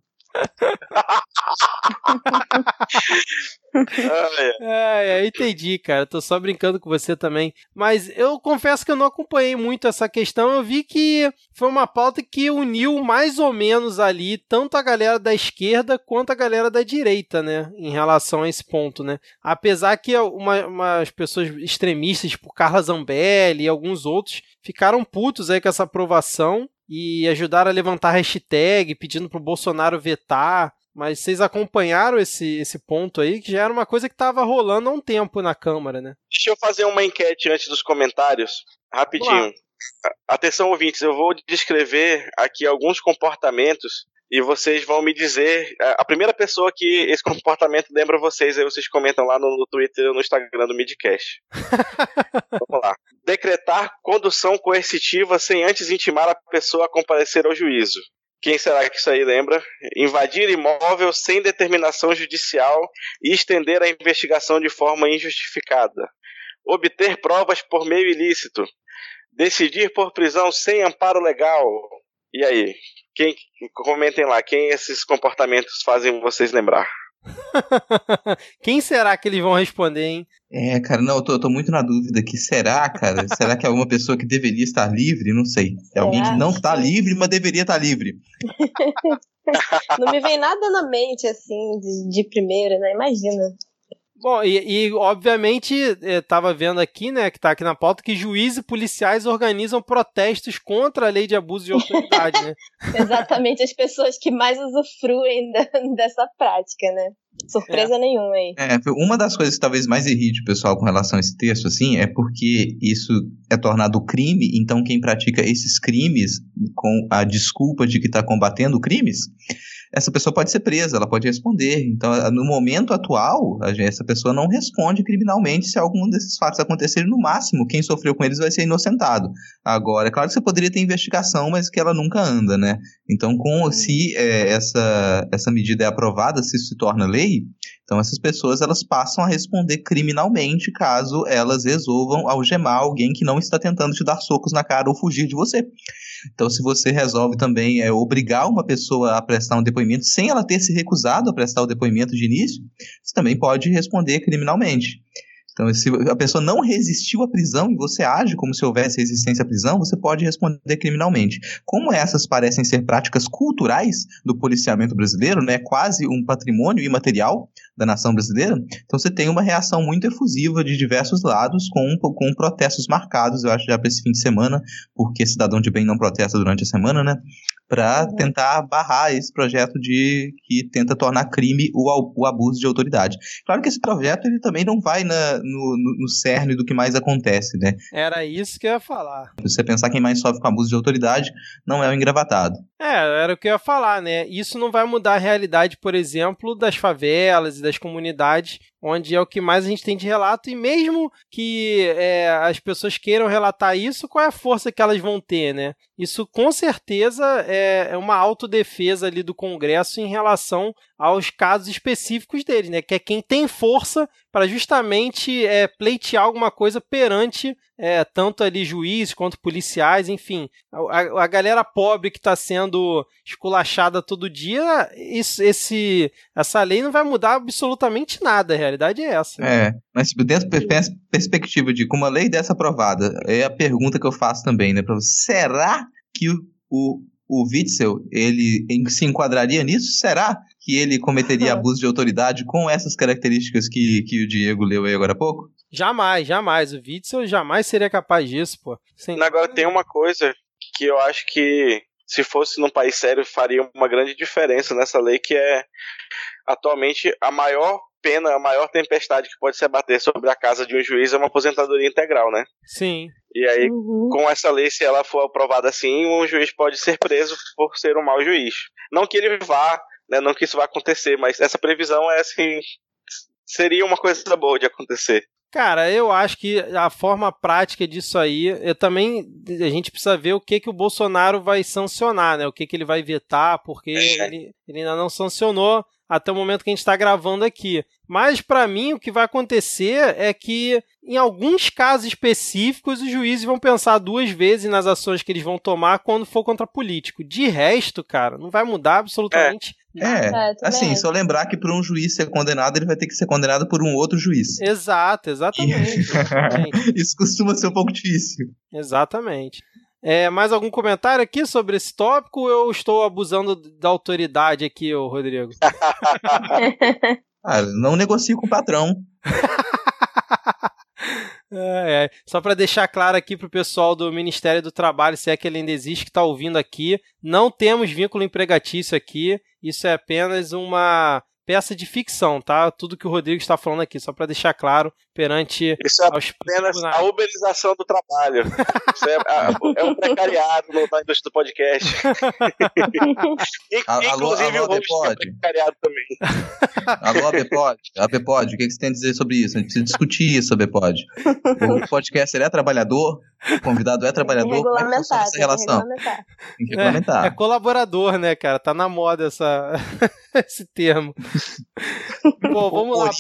é, é, entendi, cara. Tô só brincando com você também. Mas eu confesso que eu não acompanhei muito essa questão. Eu vi que foi uma pauta que uniu mais ou menos ali tanto a galera da esquerda quanto a galera da direita, né? Em relação a esse ponto, né? Apesar que uma, umas pessoas extremistas, tipo Carla Zambelli e alguns outros, ficaram putos aí com essa aprovação e ajudaram a levantar hashtag pedindo pro Bolsonaro vetar. Mas vocês acompanharam esse, esse ponto aí, que já era uma coisa que estava rolando há um tempo na Câmara, né? Deixa eu fazer uma enquete antes dos comentários, rapidinho. Atenção, ouvintes, eu vou descrever aqui alguns comportamentos e vocês vão me dizer a primeira pessoa que esse comportamento lembra vocês, aí vocês comentam lá no, no Twitter no Instagram do Midcast. Vamos lá. Decretar condução coercitiva sem antes intimar a pessoa a comparecer ao juízo. Quem será que isso aí lembra? Invadir imóvel sem determinação judicial e estender a investigação de forma injustificada. Obter provas por meio ilícito. Decidir por prisão sem amparo legal. E aí? Quem, comentem lá, quem esses comportamentos fazem vocês lembrar? Quem será que eles vão responder, hein? É, cara, não, eu tô, eu tô muito na dúvida que será, cara? será que é alguma pessoa que deveria estar livre? Não sei. É alguém que não está livre, mas deveria estar livre. não me vem nada na mente, assim, de, de primeira, né? Imagina. Bom, e, e obviamente estava vendo aqui, né, que está aqui na pauta, que juízes e policiais organizam protestos contra a lei de abuso de autoridade, né? Exatamente, as pessoas que mais usufruem da, dessa prática, né? Surpresa é. nenhuma aí. É, uma das coisas que talvez mais irrite o pessoal com relação a esse texto, assim, é porque isso é tornado crime, então quem pratica esses crimes com a desculpa de que está combatendo crimes essa pessoa pode ser presa, ela pode responder. Então, no momento atual, essa pessoa não responde criminalmente se algum desses fatos acontecerem. No máximo, quem sofreu com eles vai ser inocentado. Agora, é claro que você poderia ter investigação, mas que ela nunca anda, né? Então, com se é, essa, essa medida é aprovada, se isso se torna lei, então essas pessoas elas passam a responder criminalmente caso elas resolvam algemar alguém que não está tentando te dar socos na cara ou fugir de você. Então, se você resolve também é, obrigar uma pessoa a prestar um depoimento sem ela ter se recusado a prestar o depoimento de início, você também pode responder criminalmente. Então, se a pessoa não resistiu à prisão e você age como se houvesse resistência à prisão, você pode responder criminalmente. Como essas parecem ser práticas culturais do policiamento brasileiro, né, quase um patrimônio imaterial da nação brasileira, então você tem uma reação muito efusiva de diversos lados, com, com protestos marcados, eu acho, já para esse fim de semana, porque cidadão de bem não protesta durante a semana, né? Para uhum. tentar barrar esse projeto de que tenta tornar crime o, o abuso de autoridade. Claro que esse projeto ele também não vai na, no, no, no cerne do que mais acontece, né? Era isso que eu ia falar. Se você pensar quem mais sofre com abuso de autoridade, não é o engravatado. É, era o que eu ia falar, né? Isso não vai mudar a realidade, por exemplo, das favelas e das comunidades onde é o que mais a gente tem de relato, e mesmo que é, as pessoas queiram relatar isso, qual é a força que elas vão ter, né? Isso com certeza é, é uma autodefesa ali do Congresso em relação aos casos específicos deles, né? Que é quem tem força para justamente é, pleitear alguma coisa perante é, tanto ali juízes quanto policiais, enfim. A, a galera pobre que está sendo esculachada todo dia, isso, esse, essa lei não vai mudar absolutamente nada, a realidade é essa. É, mas tipo, dentro da perspectiva de como uma lei dessa aprovada, é a pergunta que eu faço também, né, para você. Será que o, o, o Witzel, ele se enquadraria nisso? Será que ele cometeria abuso de autoridade com essas características que, que o Diego leu aí agora há pouco? Jamais, jamais. O Witzel jamais seria capaz disso, pô. Sim. Agora tem uma coisa que eu acho que se fosse num país sério faria uma grande diferença nessa lei que é atualmente a maior pena, a maior tempestade que pode se abater sobre a casa de um juiz é uma aposentadoria integral, né? Sim. E aí, uhum. com essa lei, se ela for aprovada assim, um juiz pode ser preso por ser um mau juiz. Não que ele vá, né, não que isso vá acontecer, mas essa previsão é assim, seria uma coisa boa de acontecer. Cara, eu acho que a forma prática disso aí, eu também a gente precisa ver o que que o Bolsonaro vai sancionar, né? O que que ele vai vetar, porque é. ele, ele ainda não sancionou até o momento que a gente está gravando aqui. Mas para mim o que vai acontecer é que em alguns casos específicos os juízes vão pensar duas vezes nas ações que eles vão tomar quando for contra político. De resto, cara, não vai mudar absolutamente é. É, é assim, só lembrar que para um juiz ser condenado, ele vai ter que ser condenado por um outro juiz. Exato, exatamente. exatamente. Isso costuma ser um pouco difícil. Exatamente. É, mais algum comentário aqui sobre esse tópico ou eu estou abusando da autoridade aqui, ô Rodrigo? ah, não negocie com o patrão. É. Só para deixar claro aqui para o pessoal do Ministério do Trabalho, se é que ele ainda existe, que está ouvindo aqui, não temos vínculo empregatício aqui. Isso é apenas uma peça de ficção, tá? Tudo que o Rodrigo está falando aqui, só para deixar claro perante Isso é apenas a uberização do trabalho. Isso é, é um precariado no, na indústria do podcast. Inclusive alô, alô, o host é precariado também. Alô, ABPOD, ABPOD, o que você tem a dizer sobre isso? A gente precisa discutir isso, ABPOD. O podcast é trabalhador? O convidado é trabalhador? Como é que essa relação? Tem que regulamentar. É, é colaborador, né, cara? Tá na moda essa, esse termo. Bom, vamos lá.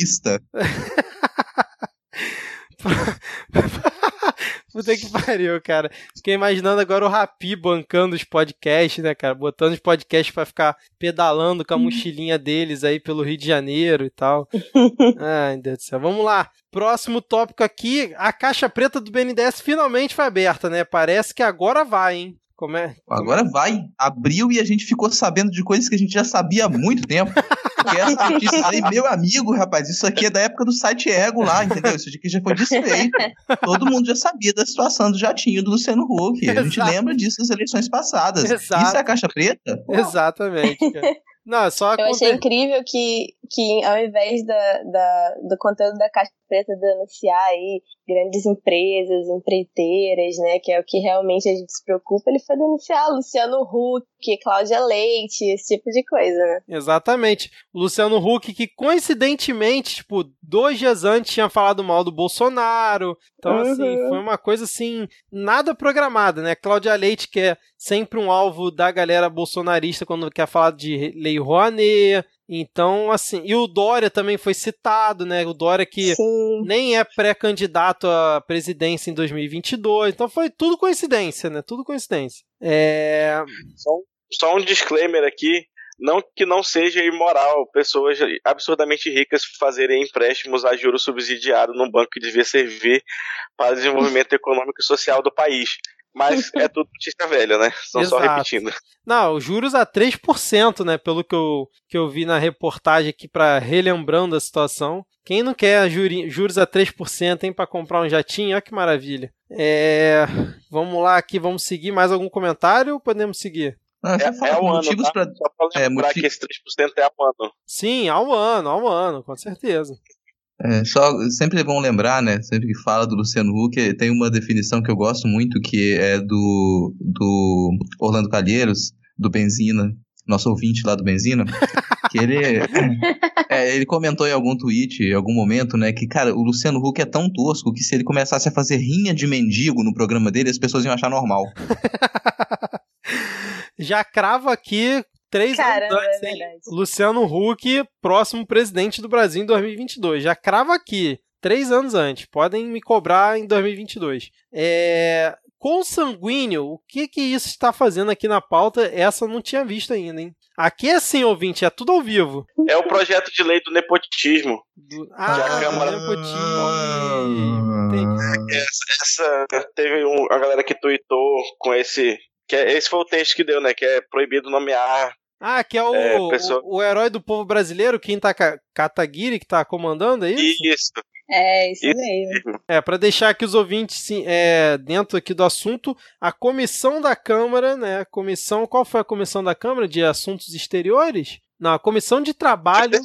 Puta que pariu, cara. Fiquei imaginando agora o Rapi bancando os podcasts, né, cara? Botando os podcasts para ficar pedalando com a mochilinha deles aí pelo Rio de Janeiro e tal. Ai, Deus do céu. Vamos lá. Próximo tópico aqui. A caixa preta do BNDES finalmente foi aberta, né? Parece que agora vai, hein? Como é? Agora vai. Abriu e a gente ficou sabendo de coisas que a gente já sabia há muito tempo. Porque essa notícia aí, meu amigo, rapaz, isso aqui é da época do site Ego lá, entendeu? Isso aqui já foi desfeito. Todo mundo já sabia da situação do jatinho do Luciano Huck. A gente lembra disso nas eleições passadas. Exato. Isso é a caixa preta? Exatamente. Cara. Não, só Eu achei incrível que, que ao invés da, da, do conteúdo da caixa preta denunciar aí grandes empresas, empreiteiras, né, que é o que realmente a gente se preocupa, ele foi denunciar Luciano Huck, Cláudia Leite, esse tipo de coisa, né? Exatamente. O Luciano Huck, que coincidentemente, tipo, dois dias antes tinha falado mal do Bolsonaro. Então, assim, uhum. assim, foi uma coisa assim, nada programada, né? Cláudia Leite, que é sempre um alvo da galera bolsonarista quando quer falar de Lei Rouanet. Então, assim, e o Dória também foi citado, né? O Dória que Sim. nem é pré-candidato à presidência em 2022. Então foi tudo coincidência, né? Tudo coincidência. É... Só, só um disclaimer aqui. Não que não seja imoral pessoas absurdamente ricas fazerem empréstimos a juros subsidiados num banco que devia servir para o desenvolvimento econômico e social do país. Mas é tudo notícia velha, né? Estão só repetindo. Não, juros a 3%, né? Pelo que eu, que eu vi na reportagem aqui, para relembrando a situação. Quem não quer juri, juros a 3%, hein, para comprar um jatinho? Olha que maravilha. É, vamos lá aqui, vamos seguir. Mais algum comentário ou podemos seguir? Ah, é, é ao ano, tá? pra... Só pra é, lembrar é, que esse 3% é ao ano. Sim, ao ano, ao ano, com certeza. É, só, sempre é bom lembrar, né? Sempre que fala do Luciano Huck, tem uma definição que eu gosto muito, que é do, do Orlando Calheiros, do Benzina, nosso ouvinte lá do Benzina, que ele, é, ele comentou em algum tweet, em algum momento, né, que, cara, o Luciano Huck é tão tosco que se ele começasse a fazer rinha de mendigo no programa dele, as pessoas iam achar normal. Já cravo aqui três Caramba, anos antes, é Luciano Huck, próximo presidente do Brasil em 2022. Já cravo aqui, três anos antes. Podem me cobrar em 2022. É... Consanguíneo, o que que isso está fazendo aqui na pauta? Essa eu não tinha visto ainda, hein? Aqui é assim, ouvinte, é tudo ao vivo. É o projeto de lei do nepotismo. Do... Ah, Câmara... nepotismo. Essa, essa, teve um, a galera que tweetou com esse que é, esse foi o texto que deu, né? Que é proibido nomear ah, que é o, é, pessoa... o, o, herói do povo brasileiro, Kinta Kataguiri, que tá comandando, é isso? Isso. É, isso, isso mesmo. É, para deixar aqui os ouvintes sim, é, dentro aqui do assunto, a comissão da Câmara, né? A comissão, qual foi a comissão da Câmara? De Assuntos Exteriores? Não, a comissão de trabalho.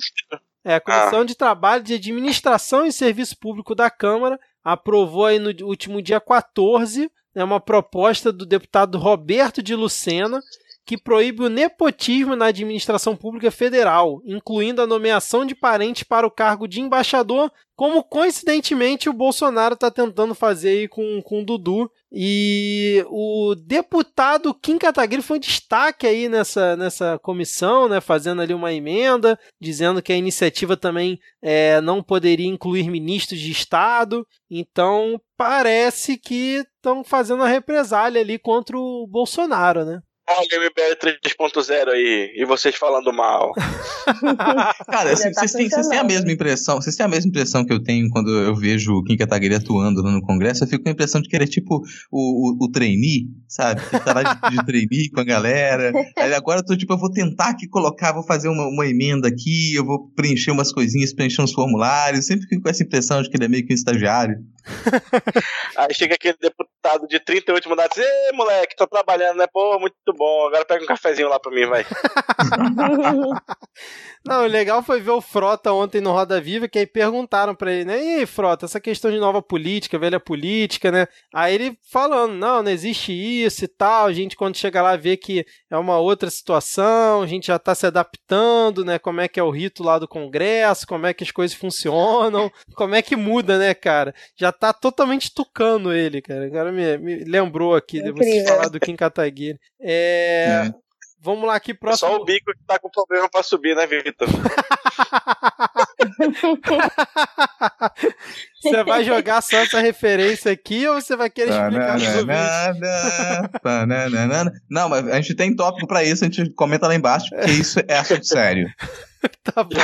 É, a comissão ah. de trabalho de administração e serviço público da Câmara aprovou aí no último dia 14 né, uma proposta do deputado Roberto de Lucena que proíbe o nepotismo na administração pública federal, incluindo a nomeação de parentes para o cargo de embaixador, como coincidentemente o Bolsonaro está tentando fazer aí com, com o Dudu. E o deputado Kim Kataguiri foi um destaque aí nessa, nessa comissão, né, fazendo ali uma emenda, dizendo que a iniciativa também é, não poderia incluir ministros de Estado. Então parece que estão fazendo a represália ali contra o Bolsonaro, né? Olha o MBL 3.0 aí, e vocês falando mal. Cara, tá vocês, têm, vocês têm a mesma impressão, vocês têm a mesma impressão que eu tenho quando eu vejo o Kim Kataguiri atuando lá no Congresso, eu fico com a impressão de que ele é tipo o, o, o trainee, sabe? Que tá lá de, de trainee com a galera. Aí agora eu tô tipo, eu vou tentar aqui colocar, vou fazer uma, uma emenda aqui, eu vou preencher umas coisinhas, preencher uns formulários, sempre fico com essa impressão de que ele é meio que um estagiário. Aí chega aquele deputado de 38 mandatos, ei moleque, tô trabalhando, né? Pô, muito bom, agora pega um cafezinho lá pra mim, vai. Não, o legal foi ver o Frota ontem no Roda Viva, que aí perguntaram pra ele, né? E aí, Frota, essa questão de nova política, velha política, né? Aí ele falando, não, não existe isso e tal. A gente, quando chega lá, vê que é uma outra situação, a gente já tá se adaptando, né? Como é que é o rito lá do Congresso, como é que as coisas funcionam, como é que muda, né, cara? Já tá totalmente tucando ele, cara. Agora me, me lembrou aqui, de você falar do Kim Kataguiri. É, é. Vamos lá aqui, próximo. Só o bico que tá com problema pra subir, né, Vitor? você vai jogar só essa referência aqui ou você vai querer explicar Não, mas a gente tem tópico pra isso, a gente comenta lá embaixo, porque isso é assunto sério. tá bom.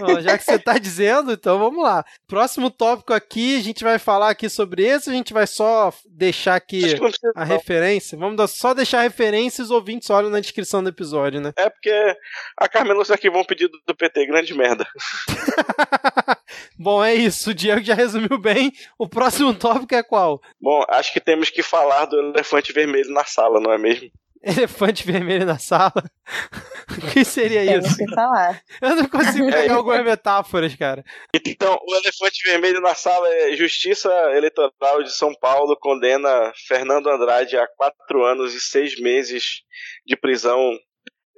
bom. Já que você tá dizendo, então vamos lá. Próximo tópico aqui, a gente vai falar aqui sobre esse, a gente vai só deixar aqui a referência. Vamos só deixar a referência e os ouvintes olham na descrição do episódio, né? É porque a Carmen aqui vão pedir do PT, grande merda. bom, é isso. O Diego já resumiu bem. O próximo tópico é qual? Bom, acho que temos que falar do elefante vermelho na sala, não é mesmo? elefante vermelho na sala. o que seria Tem isso? que falar. Eu não consigo pegar algumas metáforas, cara. Então, o elefante vermelho na sala é Justiça Eleitoral de São Paulo condena Fernando Andrade a quatro anos e seis meses de prisão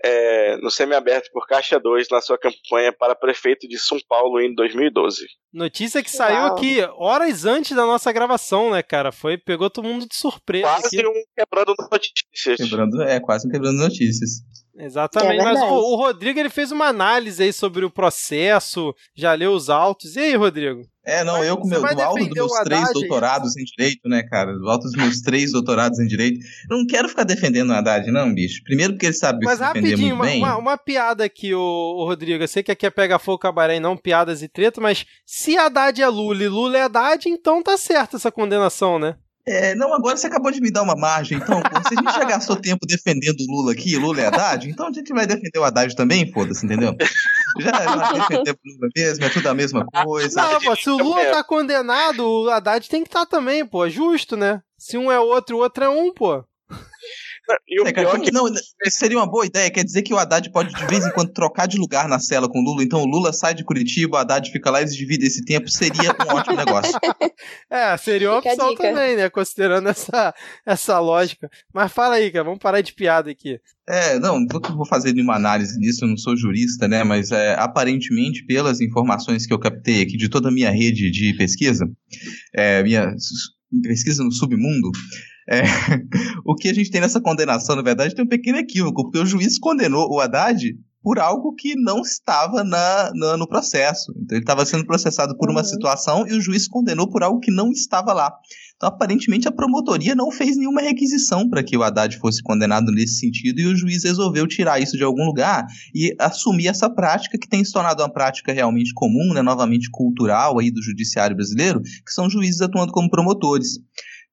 é, no semiaberto por Caixa 2 na sua campanha para prefeito de São Paulo em 2012. Notícia que saiu Uau. aqui horas antes da nossa gravação, né, cara? Foi, pegou todo mundo de surpresa. Quase aqui. um quebrando notícias. Quebrando, é, quase um quebrando notícias. Exatamente. É Mas o, o Rodrigo ele fez uma análise aí sobre o processo, já leu os autos. E aí, Rodrigo? É, não, Mas eu com meu, do alto dos defender o meus três Haddad, doutorados em direito, né, cara? Do alto dos meus três doutorados em direito. Eu não quero ficar defendendo o Haddad, não, bicho. Primeiro porque ele sabe Mas defender rapidinho, muito uma, bem. uma, uma piada aqui, ô, ô Rodrigo. Eu sei que aqui é Pega Fogo Cabaré e não piadas e treta, mas se Haddad é Lula e Lula é Haddad, então tá certa essa condenação, né? É, não, agora você acabou de me dar uma margem, então, pô, se a gente já gastou tempo defendendo o Lula aqui, Lula é Haddad, então a gente vai defender o Haddad também, foda-se, entendeu? Já, já defendemos o Lula mesmo, é tudo a mesma coisa. Não, pô, se o Lula tá condenado, o Haddad tem que estar também, pô. É justo, né? Se um é outro, o outro é um, pô. E o É, cara, pior é que não, seria uma boa ideia, quer dizer que o Haddad pode de vez em quando trocar de lugar na cela com o Lula, então o Lula sai de Curitiba, o Haddad fica lá, eles dividem esse tempo, seria um ótimo negócio. É, seria uma Fica opção também, né? Considerando essa, essa lógica. Mas fala aí, cara, vamos parar de piada aqui. É, não, não vou fazer nenhuma análise disso, eu não sou jurista, né, mas é, aparentemente, pelas informações que eu captei aqui de toda a minha rede de pesquisa, é, minha pesquisa no submundo, é, o que a gente tem nessa condenação, na verdade, tem um pequeno equívoco, porque o juiz condenou o Haddad por algo que não estava na, na- no processo. Então ele estava sendo processado por uma Uhum. situação e o juiz condenou por algo que não estava lá. Então, aparentemente, a promotoria não fez nenhuma requisição para que o Haddad fosse condenado nesse sentido e o juiz resolveu tirar isso de algum lugar e assumir essa prática que tem se tornado uma prática realmente comum, né, novamente cultural aí do judiciário brasileiro, que são juízes atuando como promotores.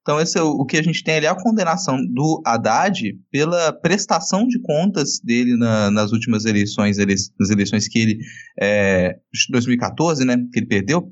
Então, esse é o, que a gente tem ali, é a condenação do Haddad pela prestação de contas dele na- nas últimas eleições, ele, nas eleições que ele, é, 2014, né, que ele perdeu,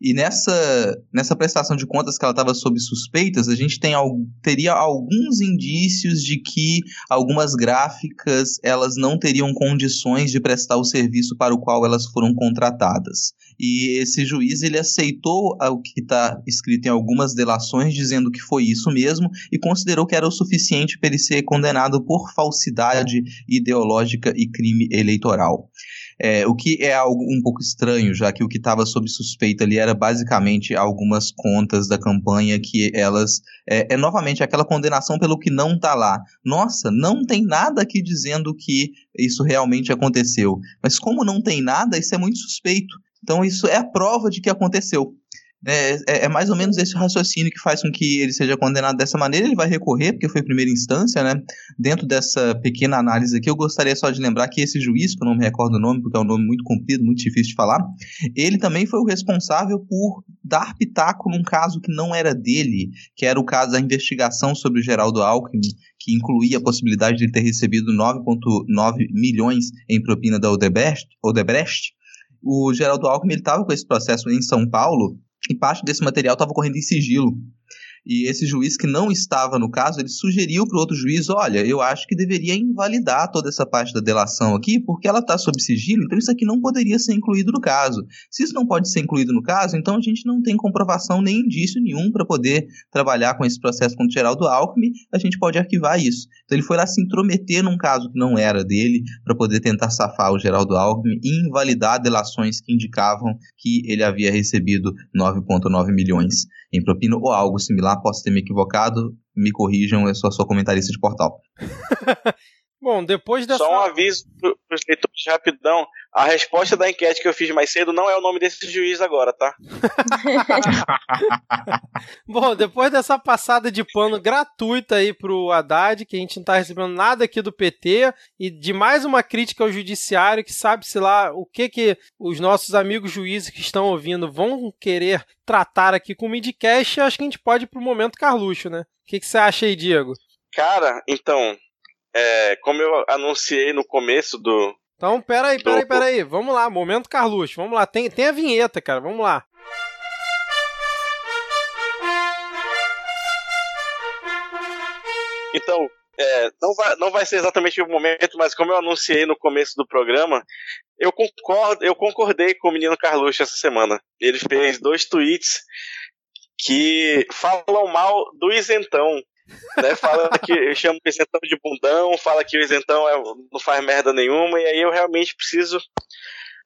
e nessa, nessa prestação de contas que ela estava sob suspeitas, a gente tem, teria alguns indícios de que algumas gráficas elas não teriam condições de prestar o serviço para o qual elas foram contratadas. E esse juiz ele aceitou o que está escrito em algumas delações dizendo que foi isso mesmo e considerou que era o suficiente para ele ser condenado por falsidade ideológica e crime eleitoral. É, o que é algo um pouco estranho, já que o que estava sob suspeita ali era basicamente algumas contas da campanha que elas. É, é novamente aquela condenação pelo que não está lá. Nossa, não tem nada aqui dizendo que isso realmente aconteceu. Mas como não tem nada, isso é muito suspeito. Então isso é a prova de que aconteceu. É, é- é mais ou menos esse raciocínio que faz com que ele seja condenado dessa maneira. Ele vai recorrer, porque foi primeira instância, né? Dentro dessa pequena análise aqui, eu gostaria só de lembrar que esse juiz, que eu não me recordo o nome, porque é um nome muito comprido, muito difícil de falar, ele também foi o responsável por dar pitaco num caso que não era dele, que era o caso da investigação sobre o Geraldo Alckmin, que incluía a possibilidade de ele ter recebido 9,9 milhões em propina da Odebrecht. Odebrecht. O Geraldo Alckmin estava com esse processo em São Paulo e parte desse material estava correndo em sigilo. E esse juiz que não estava no caso, ele sugeriu para o outro juiz: olha, eu acho que deveria invalidar toda essa parte da delação aqui, porque ela está sob sigilo, então isso aqui não poderia ser incluído no caso. Se isso não pode ser incluído no caso, então a gente não tem comprovação nem indício nenhum para poder trabalhar com esse processo contra o Geraldo Alckmin, a gente pode arquivar isso. Então ele foi lá se intrometer num caso que não era dele, para poder tentar safar o Geraldo Alckmin e invalidar delações que indicavam que ele havia recebido 9,9 milhões em propina ou algo similar. Posso ter me equivocado, me corrijam, eu sou sua comentarista de portal. Bom, depois dessa. Só um aviso para os leitores rapidão. A resposta da enquete que eu fiz mais cedo não é o nome desse juiz agora, tá? Bom, depois dessa passada de pano gratuita aí pro Haddad, que a gente não tá recebendo nada aqui do PT, e de mais uma crítica ao judiciário, que sabe-se lá o que que os nossos amigos juízes que estão ouvindo vão querer tratar aqui com o Midcast, acho que a gente pode ir pro momento Carluxo, né? O que, que você acha aí, Diego? Cara, então, é, como eu anunciei no começo do. Então, peraí, peraí, peraí. Vamos lá, momento Carluxo. Vamos lá, tem, tem a vinheta, cara. Vamos lá. Então, É, não, vai, não vai ser exatamente o momento, mas como eu anunciei no começo do programa, eu concordo, eu concordei com o menino Carluxo essa semana. Ele fez dois tweets que falam mal do isentão. Né, fala que chama o isentão de bundão, fala que o isentão é, não faz merda nenhuma, e aí eu realmente preciso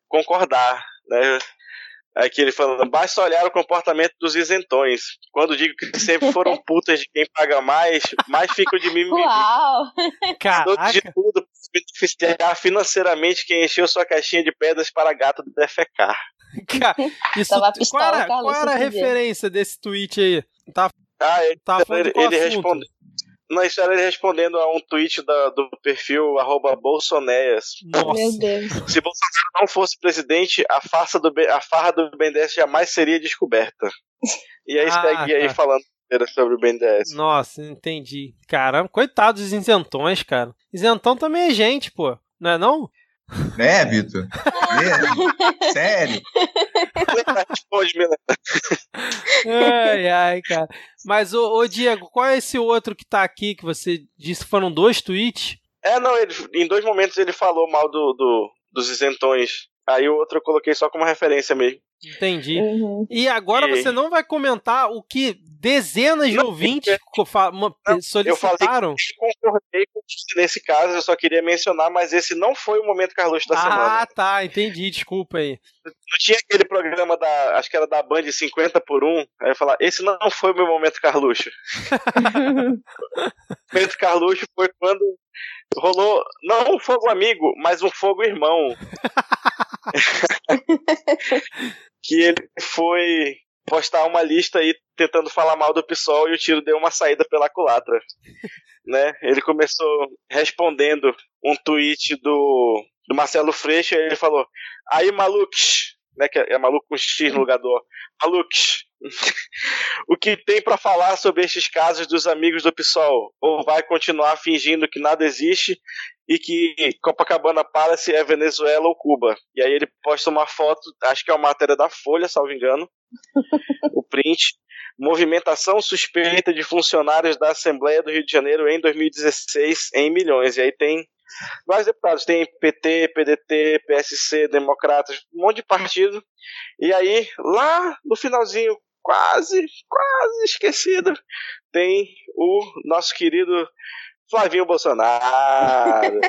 concordar. Né? Aqui ele falando, basta olhar o comportamento dos isentões. Quando digo que sempre foram putas de quem paga mais, mais ficam de mim. Uau! Caraca. de tudo beneficiar financeiramente quem encheu sua caixinha de pedras para gato defecar. Cara, isso, qual era, qual era a referência desse tweet aí? Tá, Ah, ele, tá falando ele, ele assunto? responde. Na história ele respondendo a um tweet da- do perfil arroba Bolsonéas. Nossa. Meu Deus. Se Bolsonaro não fosse presidente, a, farsa do, a farra do BNDES jamais seria descoberta. E aí Ah, segue aí falando sobre o BNDES. Nossa, entendi. Caramba, coitados dos isentões, cara. Isentão também é gente, pô. Não é não? É, Vitor? É? Sério? Ai, ai, cara. Mas, ô, ô, Diego, qual é esse outro que tá aqui que você disse que foram dois tweets? É, não, ele, em dois momentos ele falou mal do, do- dos isentões. Aí o outro eu coloquei só como referência mesmo. Entendi. Uhum. E agora E- você não vai comentar o que dezenas de Não, ouvintes ma- solicitaram? Eu concordei com você nesse caso, eu só queria mencionar, mas esse não foi o momento Carluxo da Ah, semana. tá, entendi, desculpa aí. Não tinha aquele programa da. Acho que era da Band 50 por 1. Aí eu ia falar, esse não foi o meu momento Carluxo. O momento Carluxo foi quando rolou não um fogo amigo, mas um fogo irmão. que ele foi postar uma lista aí tentando falar mal do PSOL e o tiro deu uma saída pela culatra. né? Ele começou respondendo um tweet do, do Marcelo Freixo e ele falou: Aí, malucos, né? Que é maluco com X no lugar do O. Malucos, o que tem pra falar sobre estes casos dos amigos do PSOL? Ou vai continuar fingindo que nada existe e que Copacabana Palace é Venezuela ou Cuba? E aí ele posta uma foto, acho que é uma matéria da Folha, salvo engano, o print. Movimentação suspeita de funcionários da Assembleia do Rio de Janeiro em 2016 em milhões. E aí tem vários deputados, tem PT, PDT, PSC, Democratas, um monte de partido. E aí, lá no finalzinho, quase, quase esquecido, tem o nosso querido Flavinho Bolsonaro.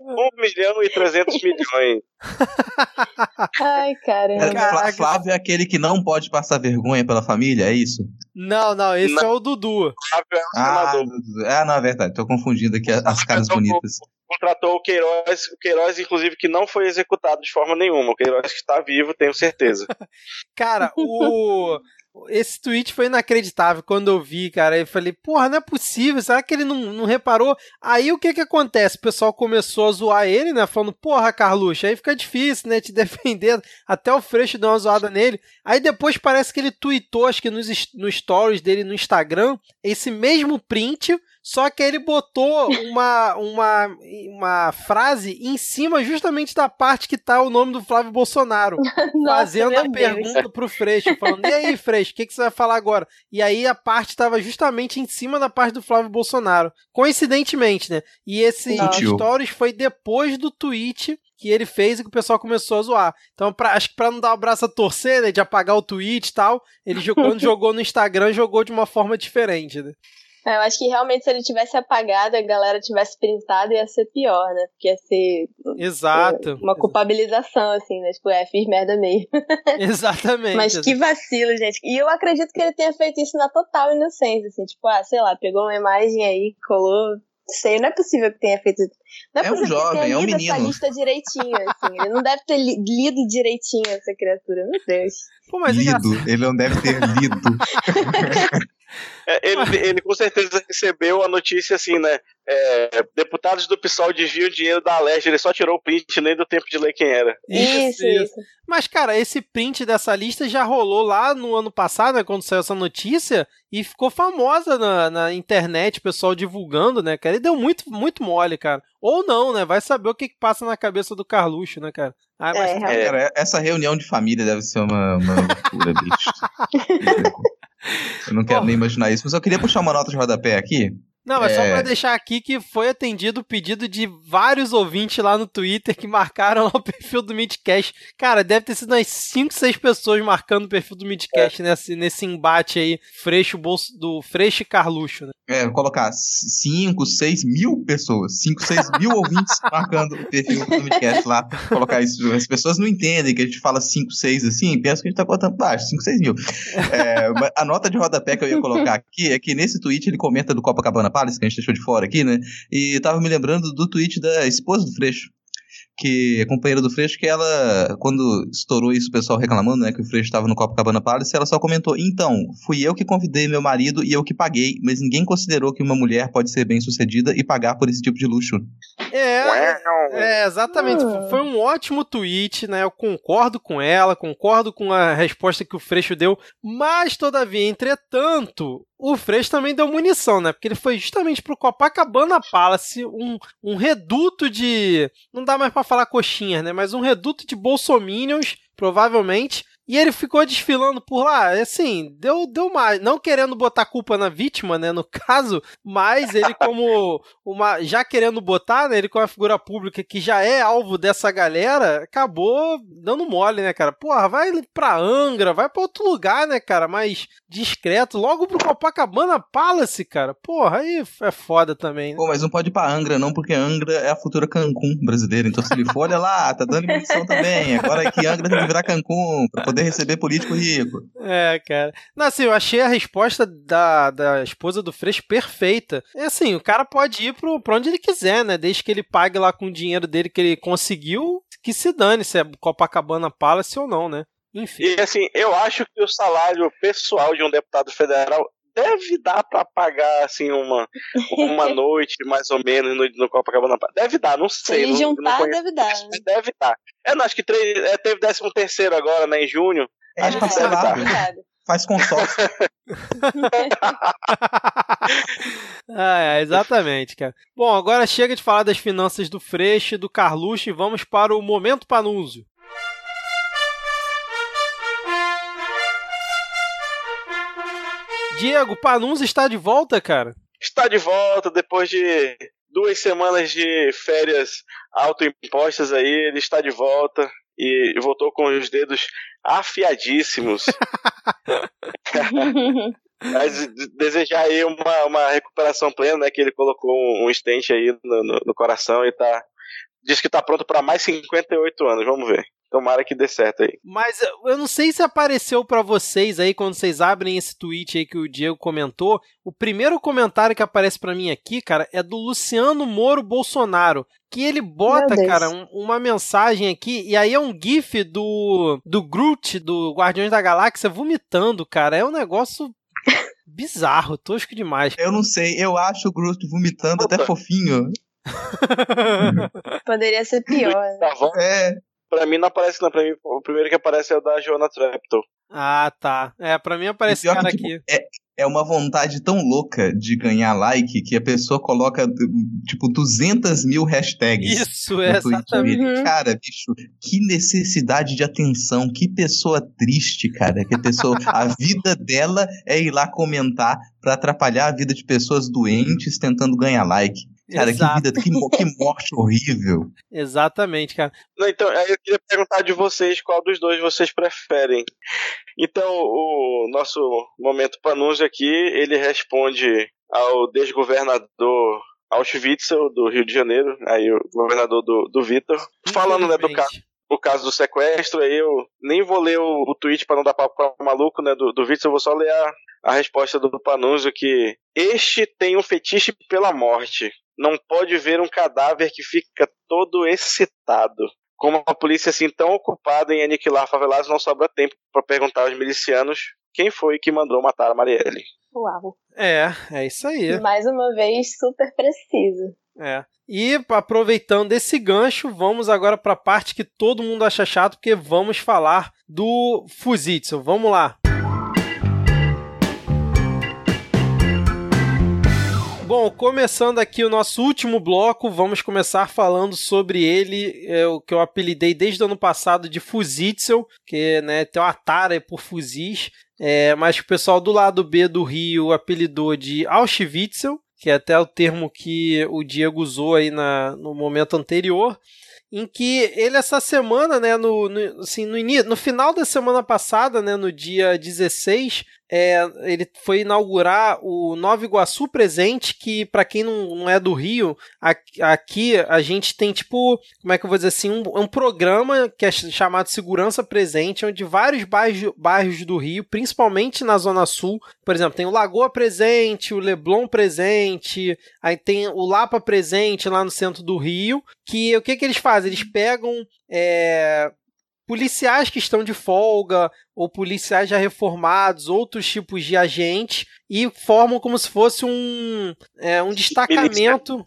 1 milhão e 300 milhões. Ai, caramba. Caraca. Flávio é aquele que não pode passar vergonha pela família, é isso? Não, não, esse Não. é o Dudu. Flávio é um Ah, senador. ah, não, é verdade. Tô confundindo aqui as, as caras bonitas. Contratou o Queiroz, o Queiroz, inclusive, que não foi executado de forma nenhuma. O Queiroz que está vivo, tenho certeza. Cara, o. Esse tweet foi inacreditável quando eu vi, cara. Eu falei, porra, não é possível, será que ele não, não reparou? Aí o que que acontece? O pessoal começou a zoar ele, né? Falando, porra, Carluxo, aí fica difícil, né? Te defender. Até o Freixo deu uma zoada nele. Aí depois parece que ele tweetou, acho que nos, nos stories dele no Instagram, esse mesmo print. Só que ele botou uma, uma, uma frase em cima justamente da parte que tá o nome do Flávio Bolsonaro Nossa, fazendo a meu Deus. pergunta pro Freixo, falando: e aí, Freixo, o que, que você vai falar agora? E aí a parte estava justamente em cima da parte do Flávio Bolsonaro. Coincidentemente, né? E esse Sutil. stories foi depois do tweet que ele fez e que o pessoal começou a zoar. Então, pra- acho que pra não dar o braço a torcer, né, de apagar o tweet e tal, ele quando jogou no Instagram, jogou de uma forma diferente, né? É, Eu acho que realmente se ele tivesse apagado, a galera tivesse printado, ia ser pior, né? Porque ia ser Exato. uma culpabilização, assim, né? Tipo, é, fiz merda mesmo. Exatamente. Mas que vacilo, gente. E eu acredito que ele tenha feito isso na total inocência, assim, tipo, ah, sei lá, pegou uma imagem aí, colou. Sei, não é possível que tenha feito. Não é, É um possível que jovem, tenha é um lido essa menino. lista direitinho, assim. Ele não deve ter li- lido direitinho essa criatura, meu Deus. Pô, mas é lido. Ele não deve ter lido. É, ele, ele com certeza recebeu a notícia assim, né? É, deputados do PSOL desviam dinheiro da Alege, ele só tirou o print, nem do tempo de ler quem era. Isso, isso. Mas, cara, esse print dessa lista já rolou lá no ano passado, né, quando saiu essa notícia, e ficou famosa na, na internet, o pessoal divulgando, né, cara? E deu muito, muito mole, cara. Ou não, né? Vai saber o que, que passa na cabeça do Carluxo, né, cara? Ah, mas, É. Cara, essa reunião de família deve ser uma, uma loucura, bicho. Eu não quero nem imaginar isso, mas eu queria puxar uma nota de rodapé aqui. Não, mas é... só É. pra deixar aqui que foi atendido o pedido de vários ouvintes lá no Twitter que marcaram lá o perfil do Midcast. Cara, deve ter sido umas 5, 6 pessoas marcando o perfil do Midcast nesse, nesse embate aí, Freixo bolso, do Freixo e Carluxo, né? É, colocar 5, 6 mil pessoas, 5, 6 mil ouvintes marcando o perfil do Midcast lá. Colocar isso. As pessoas não entendem que a gente fala 5, 6 assim, pensam que a gente tá contando baixo, 5, 6 mil. É, a nota de rodapé que eu ia colocar aqui é que nesse tweet ele comenta do Copacabana Palace, que a gente deixou de fora aqui, né? E tava me lembrando do tweet da esposa do Freixo. Que é companheira do Freixo, que ela, quando estourou isso, o pessoal reclamando, né, que o Freixo estava no Copacabana Palace, ela só comentou: então, fui eu que convidei meu marido e eu que paguei, mas ninguém considerou que uma mulher pode ser bem sucedida e pagar por esse tipo de luxo. É, é, exatamente. Ah. Foi um ótimo tweet, né? Eu concordo com ela, concordo com a resposta que o Freixo deu, mas, todavia, entretanto, o Freixo também deu munição, né? Porque ele foi justamente pro Copacabana Palace, um, um reduto de. Não dá mais pra falar coxinhas, né? Mas um reduto de bolsominions, provavelmente. E ele ficou desfilando por lá, assim, deu, deu mais. Não querendo botar culpa na vítima, né, no caso, mas ele como uma. Já querendo botar, né, ele como uma figura pública que já é alvo dessa galera, acabou dando mole, né, cara? Porra, vai pra Angra, vai pra outro lugar, né, cara, mais discreto. Logo pro Copacabana Palace, cara. Porra, aí é foda também, né? Pô, mas não pode ir pra Angra, não, porque Angra é a futura Cancún brasileira. Então, se ele for, olha lá, tá dando munição também. Agora que Angra tem que virar Cancún pra poder receber político rico. É, cara. Não, assim, eu achei a resposta da, da esposa do Freixo perfeita. É assim, o cara pode ir pro, pra onde ele quiser, né? Desde que ele pague lá com o dinheiro dele que ele conseguiu, que se dane se é Copacabana Palace ou não, né? Enfim. E assim, eu acho que o salário pessoal de um deputado federal deve dar pra pagar assim uma, uma noite mais ou menos no, no Copacabana. Deve dar, não Se sei. ele não, não juntar, conheço, deve dar. mas Deve dar. Eu não acho que três, é, teve 13 terceiro agora, né, em junho. É Acho que deve dar. Faz consórcio. Ah, é, exatamente, cara. Bom, agora chega de falar das finanças do Freixo e do Carluxo e vamos para o momento Panunzio. Diego, Panunzio está de volta, cara. Está de volta depois de duas semanas de férias autoimpostas aí. Ele está de volta e voltou com os dedos afiadíssimos. Mas desejar aí uma, uma recuperação plena, né? Que ele colocou um, um stent aí no, no, no coração e tá. Diz que tá pronto para mais 58 anos, vamos ver. Tomara que dê certo aí. Mas eu não sei se apareceu pra vocês aí quando vocês abrem esse tweet aí que o Diego comentou. O primeiro comentário que aparece pra mim aqui, cara, é do Luciano Moro Bolsonaro, que ele bota, cara, um- uma mensagem aqui e aí é um gif do do Groot do Guardiões da Galáxia vomitando, cara. É um negócio bizarro, tosco demais. Eu não sei, eu acho o Groot vomitando até Puta. fofinho. Poderia ser pior. né? Tá? É, Pra mim não aparece, não. Pra mim, o primeiro que aparece é o da Joana Trapton. ah, tá. É, pra mim aparece esse cara que, tipo, aqui. é uma vontade tão louca de ganhar like que a pessoa coloca, tipo, 200 mil hashtags. Isso, é exatamente. Uhum. Cara, bicho, que necessidade de atenção, que pessoa triste, cara. Que a pessoa, a vida dela é ir lá comentar pra atrapalhar a vida de pessoas doentes tentando ganhar like. Cara, Exato. que vida, que, que morte horrível. Exatamente, cara. Não, então, aí eu queria perguntar de vocês qual dos dois vocês preferem. Então, o nosso momento panúncio aqui, ele responde ao desgovernador Auschwitzel, do Rio de Janeiro, aí o governador do, do Vitor, falando né, do, ca Infelizmente. o caso do sequestro, aí eu nem vou ler o, o tweet para não dar papo para maluco, né, do, do Witzel, eu vou só ler a, a resposta do Panunzio que este tem um fetiche pela morte. Não pode ver um cadáver que fica todo excitado. Como a polícia assim tão ocupada em aniquilar favelados, não sobra tempo para perguntar aos milicianos quem foi que mandou matar a Marielle. Uau. É, é isso aí. Mais uma vez, super preciso. É. E aproveitando esse gancho, vamos agora para a parte que todo mundo acha chato, porque vamos falar do Fuzitsu. Vamos lá. Bom, começando aqui o nosso último bloco, vamos começar falando sobre ele, é, o que eu apelidei desde o ano passado de Fuzitzel, que né, tem uma tara por fuzis, é, mas o pessoal do lado B do Rio apelidou de Auschwitzel, que é até o termo que o Diego usou aí na, no momento anterior em que ele essa semana, né, no, no, assim, no, no final da semana passada, né, no dia 16, é, ele foi inaugurar o Nova Iguaçu Presente, que para quem não, não, é do Rio, aqui a gente tem tipo, como é que eu vou dizer assim, um, um programa que é chamado Segurança Presente, onde vários bairros, bairros do Rio, principalmente na Zona Sul, por exemplo, tem o Lagoa Presente, o Leblon Presente, aí tem o Lapa Presente lá no centro do Rio, que o que, que eles fazem? Eles pegam é, policiais que estão de folga, ou policiais já reformados, outros tipos de agentes, e formam como se fosse um, é, um destacamento.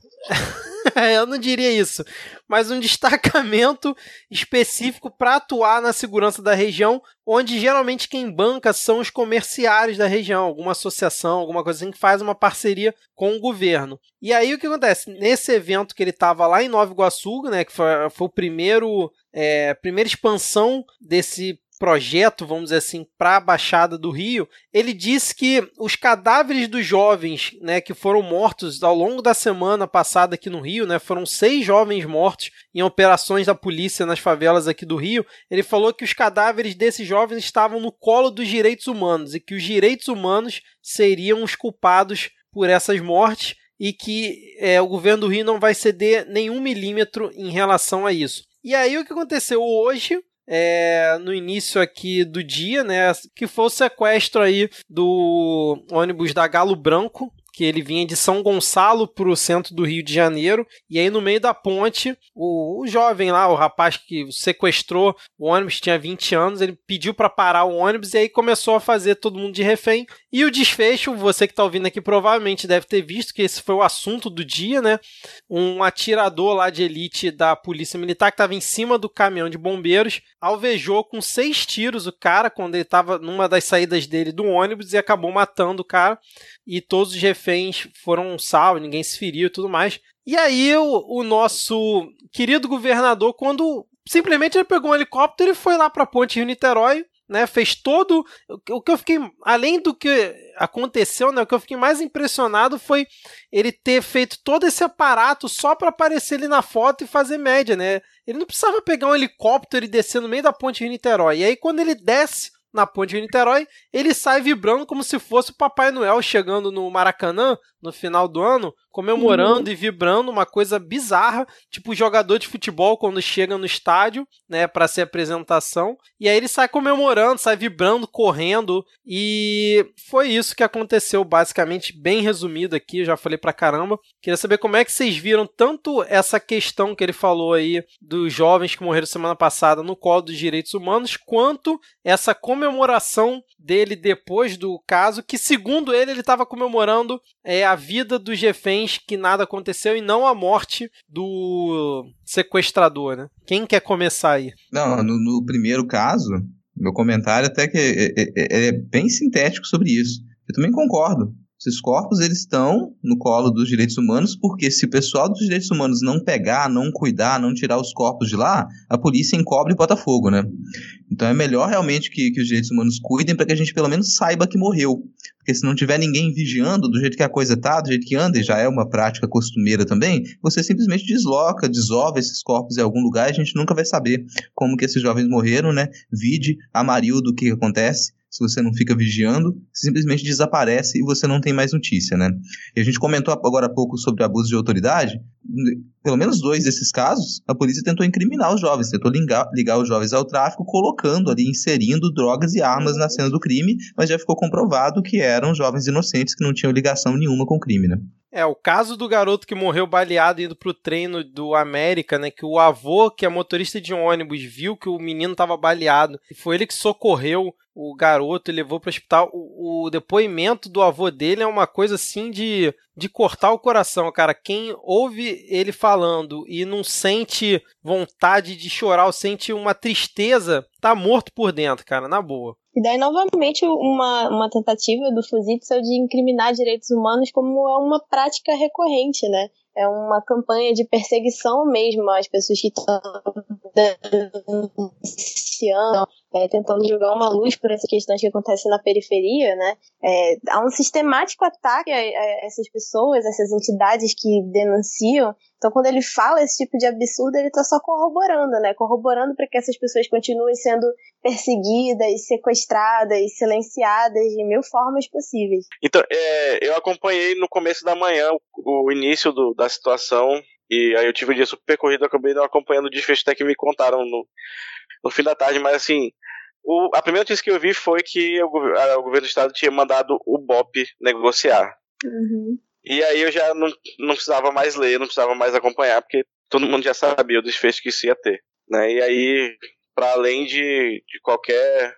eu não diria isso, mas um destacamento específico para atuar na segurança da região, onde geralmente quem banca são os comerciários da região, alguma associação, alguma coisa assim que faz uma parceria com o governo. E aí o que acontece? Nesse evento que ele estava lá em Nova Iguaçu, né, que foi, foi o primeiro é, primeira expansão desse projeto, vamos dizer assim, para a Baixada do Rio, ele disse que os cadáveres dos jovens, né, que foram mortos ao longo da semana passada aqui no Rio, né, foram seis jovens mortos em operações da polícia nas favelas aqui do Rio. Ele falou que os cadáveres desses jovens estavam no colo dos direitos humanos e que os direitos humanos seriam os culpados por essas mortes e que é, o governo do Rio não vai ceder nenhum milímetro em relação a isso. E aí o que aconteceu hoje? É, no início aqui do dia, né, que foi o sequestro aí do ônibus da Galo Branco, que ele vinha de São Gonçalo para o centro do Rio de Janeiro, e aí no meio da ponte, o, o jovem lá, o rapaz que sequestrou o ônibus, tinha 20 anos, ele pediu para parar o ônibus e aí começou a fazer todo mundo de refém. E o desfecho, você que está ouvindo aqui provavelmente deve ter visto que esse foi o assunto do dia, né? Um atirador lá de elite da Polícia Militar que estava em cima do caminhão de bombeiros, alvejou com seis tiros o cara quando ele estava numa das saídas dele do ônibus e acabou matando o cara e todos os reféns foram salvos, ninguém se feriu e tudo mais. E aí o, o nosso querido governador, quando simplesmente ele pegou um helicóptero e foi lá para a ponte Rio-Niterói, né, fez todo o que eu fiquei além do que aconteceu, né, o que eu fiquei mais impressionado foi ele ter feito todo esse aparato só para aparecer ali na foto e fazer média, né? Ele não precisava pegar um helicóptero e descer no meio da ponte Rio-Niterói. E aí quando ele desce na ponte de Niterói, ele sai vibrando como se fosse o Papai Noel chegando no Maracanã no final do ano, comemorando uhum. e vibrando, uma coisa bizarra, tipo jogador de futebol quando chega no estádio, né, para ser apresentação, e aí ele sai comemorando, sai vibrando, correndo, e foi isso que aconteceu basicamente, bem resumido aqui, eu já falei pra caramba. Queria saber como é que vocês viram tanto essa questão que ele falou aí dos jovens que morreram semana passada no colo dos direitos humanos, quanto essa comemoração dele depois do caso, que segundo ele ele estava comemorando é, a vida dos reféns que nada aconteceu e não a morte do sequestrador, né? Quem quer começar aí? Não, no, no primeiro caso, meu comentário até que é, é, é, é bem sintético sobre isso. Eu também concordo. Esses corpos eles estão no colo dos direitos humanos, porque se o pessoal dos direitos humanos não pegar, não cuidar, não tirar os corpos de lá, a polícia encobre e bota fogo, né? Então é melhor realmente que, que os direitos humanos cuidem para que a gente pelo menos saiba que morreu. Porque se não tiver ninguém vigiando do jeito que a coisa tá, do jeito que anda, e já é uma prática costumeira também, você simplesmente desloca, desova esses corpos em algum lugar e a gente nunca vai saber como que esses jovens morreram, né? Vide a Marildo, o que acontece se você não fica vigiando, simplesmente desaparece e você não tem mais notícia, né? E a gente comentou agora há pouco sobre abuso de autoridade. Pelo menos dois desses casos, a polícia tentou incriminar os jovens, tentou ligar, ligar os jovens ao tráfico, colocando ali, inserindo drogas e armas na cena do crime, mas já ficou comprovado que eram jovens inocentes que não tinham ligação nenhuma com o crime, né? É, o caso do garoto que morreu baleado indo pro treino do América, né? Que o avô, que é motorista de um ônibus, viu que o menino tava baleado e foi ele que socorreu o garoto e levou para o hospital. O, o depoimento do avô dele é uma coisa assim de, de cortar o coração, cara. Quem ouve ele falando e não sente vontade de chorar ou sente uma tristeza, tá morto por dentro, cara, na boa. E daí, novamente, uma, uma tentativa do Fuzitsu de incriminar direitos humanos como é uma prática recorrente, né? É uma campanha de perseguição mesmo às pessoas que estão denunciando, é, tentando jogar uma luz por essas questões que acontecem na periferia, né? É, há um sistemático ataque a, a, essas pessoas, essas entidades que denunciam. Então, quando ele fala esse tipo de absurdo, ele está só corroborando, né? Corroborando para que essas pessoas continuem sendo perseguidas, sequestradas, silenciadas de mil formas possíveis. Então, é, eu acompanhei no começo da manhã o, o início do, da situação e aí eu tive um dia super corrido, acabei não acompanhando o desfecho até que me contaram no, no fim da tarde, mas assim, o, a primeira notícia que eu vi foi que o, a, o governo do estado tinha mandado o BOP negociar. Uhum. E aí eu já não, não precisava mais ler, não precisava mais acompanhar, porque todo mundo já sabia o desfecho que isso ia ter. Né? E aí, para além de, de qualquer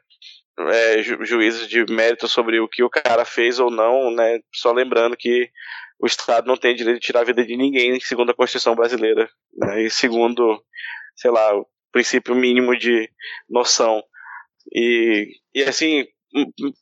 é, ju, juízo de mérito sobre o que o cara fez ou não, né? Só lembrando que o Estado não tem direito de tirar a vida de ninguém, segundo a Constituição brasileira, né? E segundo, sei lá, princípio mínimo de noção. E, e assim,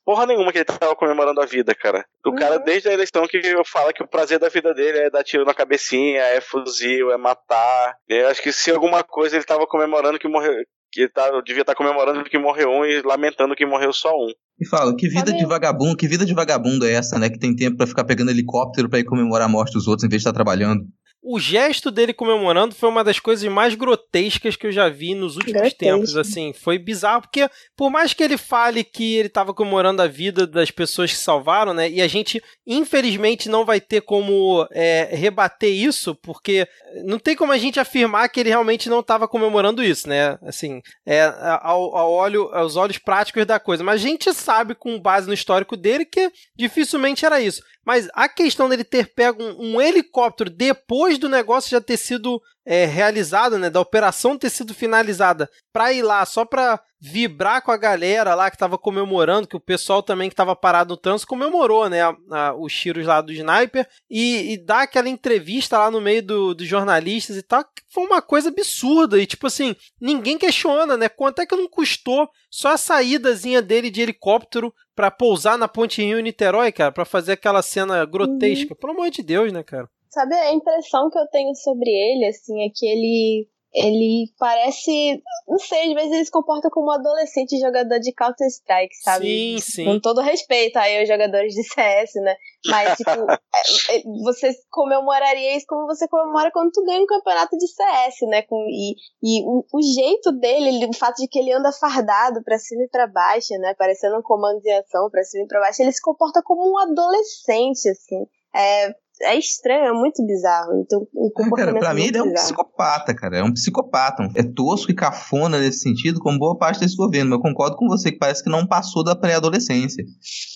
porra nenhuma que ele tava comemorando a vida, cara. O uhum. cara, desde a eleição, que fala que o prazer da vida dele é dar tiro na cabecinha, é fuzil, é matar. Eu acho que se alguma coisa ele tava comemorando que morreu. Que ele tá, devia estar tá comemorando que morreu um e lamentando que morreu só um. E fala, que vida de vagabundo, que vida de vagabundo é essa, né? Que tem tempo para ficar pegando helicóptero para ir comemorar a morte dos outros em vez de estar tá trabalhando o gesto dele comemorando foi uma das coisas mais grotescas que eu já vi nos últimos Grotesco. tempos, assim, foi bizarro, porque por mais que ele fale que ele estava comemorando a vida das pessoas que salvaram, né, e a gente infelizmente não vai ter como é, rebater isso, porque não tem como a gente afirmar que ele realmente não estava comemorando isso, né, assim, é, ao, ao olho, aos olhos práticos da coisa, mas a gente sabe com base no histórico dele que dificilmente era isso. Mas a questão dele ter pego um, um helicóptero depois do negócio já ter sido é, realizado, né, da operação ter sido finalizada, para ir lá só para vibrar com a galera lá que tava comemorando, que o pessoal também que tava parado no trânsito comemorou, né, a, a, os tiros lá do sniper e, e dar aquela entrevista lá no meio dos do jornalistas e tal, foi uma coisa absurda e tipo assim, ninguém questiona, né, quanto é que não custou só a saídazinha dele de helicóptero para pousar na Ponte Rio Niterói, cara, para fazer aquela cena grotesca. Uhum. Pelo amor de Deus, né, cara? Sabe, a impressão que eu tenho sobre ele, assim, é que ele ele parece, não sei, às vezes ele se comporta como um adolescente jogador de Counter Strike, sabe? Sim, sim. Com todo respeito aí aos jogadores de CS, né? Mas tipo, é, é, você comemoraria isso como você comemora quando tu ganha um campeonato de CS, né? Com, e e o, o jeito dele, o fato de que ele anda fardado para cima e para baixo, né? Parecendo um comando de ação para cima e para baixo, ele se comporta como um adolescente, assim. É, é estranho, é muito bizarro. Então, o cara, pra mim ele é um bizarro. psicopata, cara. É um psicopata. É tosco e cafona nesse sentido, como boa parte desse governo. Mas eu concordo com você que parece que não passou da pré-adolescência.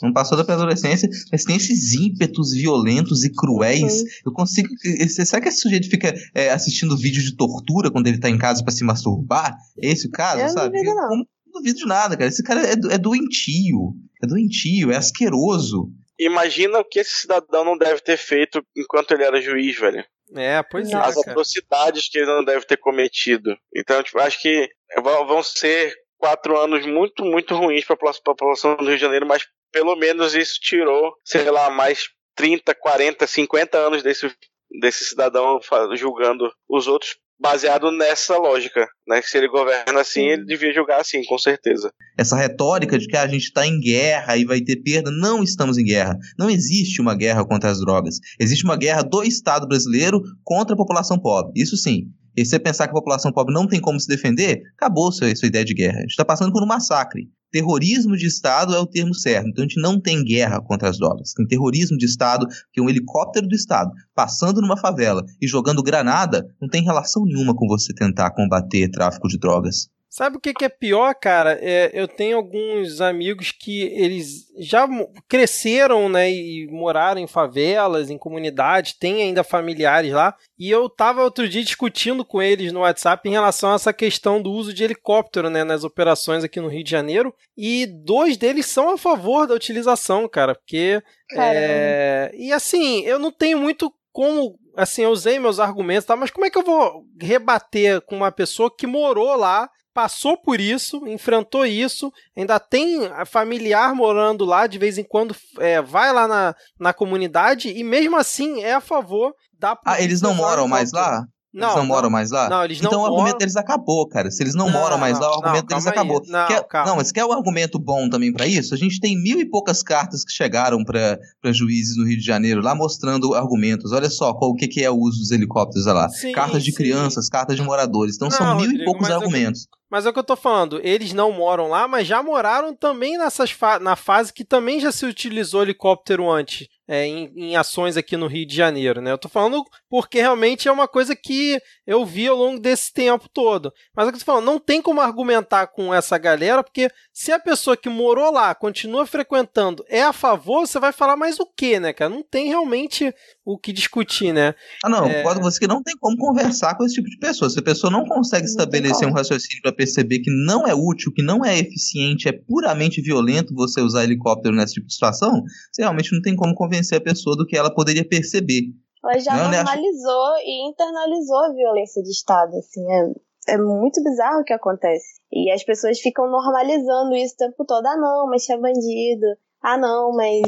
Não passou da pré-adolescência, mas tem esses ímpetos violentos e cruéis. Uhum. Eu consigo. Será que esse sujeito fica é, assistindo vídeo de tortura quando ele tá em casa para se masturbar? É esse o caso, eu sabe? Não duvido, não. Eu não duvido de nada, cara. Esse cara é, é doentio. É doentio, é asqueroso imagina o que esse cidadão não deve ter feito enquanto ele era juiz, velho. É, pois é. As atrocidades que ele não deve ter cometido. Então, tipo, acho que vão ser quatro anos muito, muito ruins para a população do Rio de Janeiro, mas pelo menos isso tirou, sei lá, mais 30, 40, 50 anos desse, desse cidadão julgando os outros baseado nessa lógica, né? Que se ele governa assim, ele devia julgar assim, com certeza. Essa retórica de que a gente está em guerra e vai ter perda, não estamos em guerra. Não existe uma guerra contra as drogas. Existe uma guerra do Estado brasileiro contra a população pobre. Isso sim. E se você pensar que a população pobre não tem como se defender, acabou sua, sua ideia de guerra. A gente está passando por um massacre terrorismo de Estado é o termo certo. Então a gente não tem guerra contra as drogas. Tem terrorismo de Estado, que um helicóptero do Estado passando numa favela e jogando granada não tem relação nenhuma com você tentar combater tráfico de drogas. Sabe o que, que é pior, cara? É, eu tenho alguns amigos que eles já cresceram, né, e moraram em favelas, em comunidades, têm ainda familiares lá. E eu tava outro dia discutindo com eles no WhatsApp em relação a essa questão do uso de helicóptero, né, nas operações aqui no Rio de Janeiro. E dois deles são a favor da utilização, cara, porque é... e assim, eu não tenho muito como assim, eu usei meus argumentos, tá? Mas como é que eu vou rebater com uma pessoa que morou lá passou por isso, enfrentou isso, ainda tem familiar morando lá, de vez em quando é, vai lá na, na comunidade e mesmo assim é a favor da Ah, eles não moram mais lá? Não, eles não, não, moram mais lá? Não, eles não Então moram... o argumento deles acabou, cara. Se eles não, não moram mais lá, o argumento deles acabou. Não, quer, não, mas quer um argumento bom também para isso? A gente tem mil e poucas cartas que chegaram para juízes no Rio de Janeiro lá mostrando argumentos. Olha só qual, o que, que é o uso dos helicópteros lá. Sim, cartas de sim. crianças, cartas de moradores. Então são mil Rodrigo, e poucos eu- argumentos. Mas é o que eu tô falando, eles não moram lá, mas já moraram também nessas fa na fase que também já se utilizou helicóptero antes, é, em, em ações aqui no Rio de Janeiro, né? Eu tô falando porque realmente é uma coisa que eu vi ao longo desse tempo todo. Mas é o que eu tô falando, não tem como argumentar com essa galera, porque se a pessoa que morou lá continua frequentando é a favor, você vai falar mais o quê, né, cara? Não tem realmente o que discutir, né? Ah, não, É. concordo com você que não tem como conversar com esse tipo de pessoa. Se a pessoa não consegue Não estabelecer um raciocínio para perceber que não é útil, que não é eficiente, é puramente violento você usar helicóptero nesse tipo de situação, você realmente não tem como convencer a pessoa do que ela poderia perceber. Ela já Não, né, acho- normalizou e internalizou a violência de Estado, assim, é, é muito bizarro o que acontece. E as pessoas ficam normalizando isso o tempo todo. Ah, não, mas é bandido. Ah, não, mas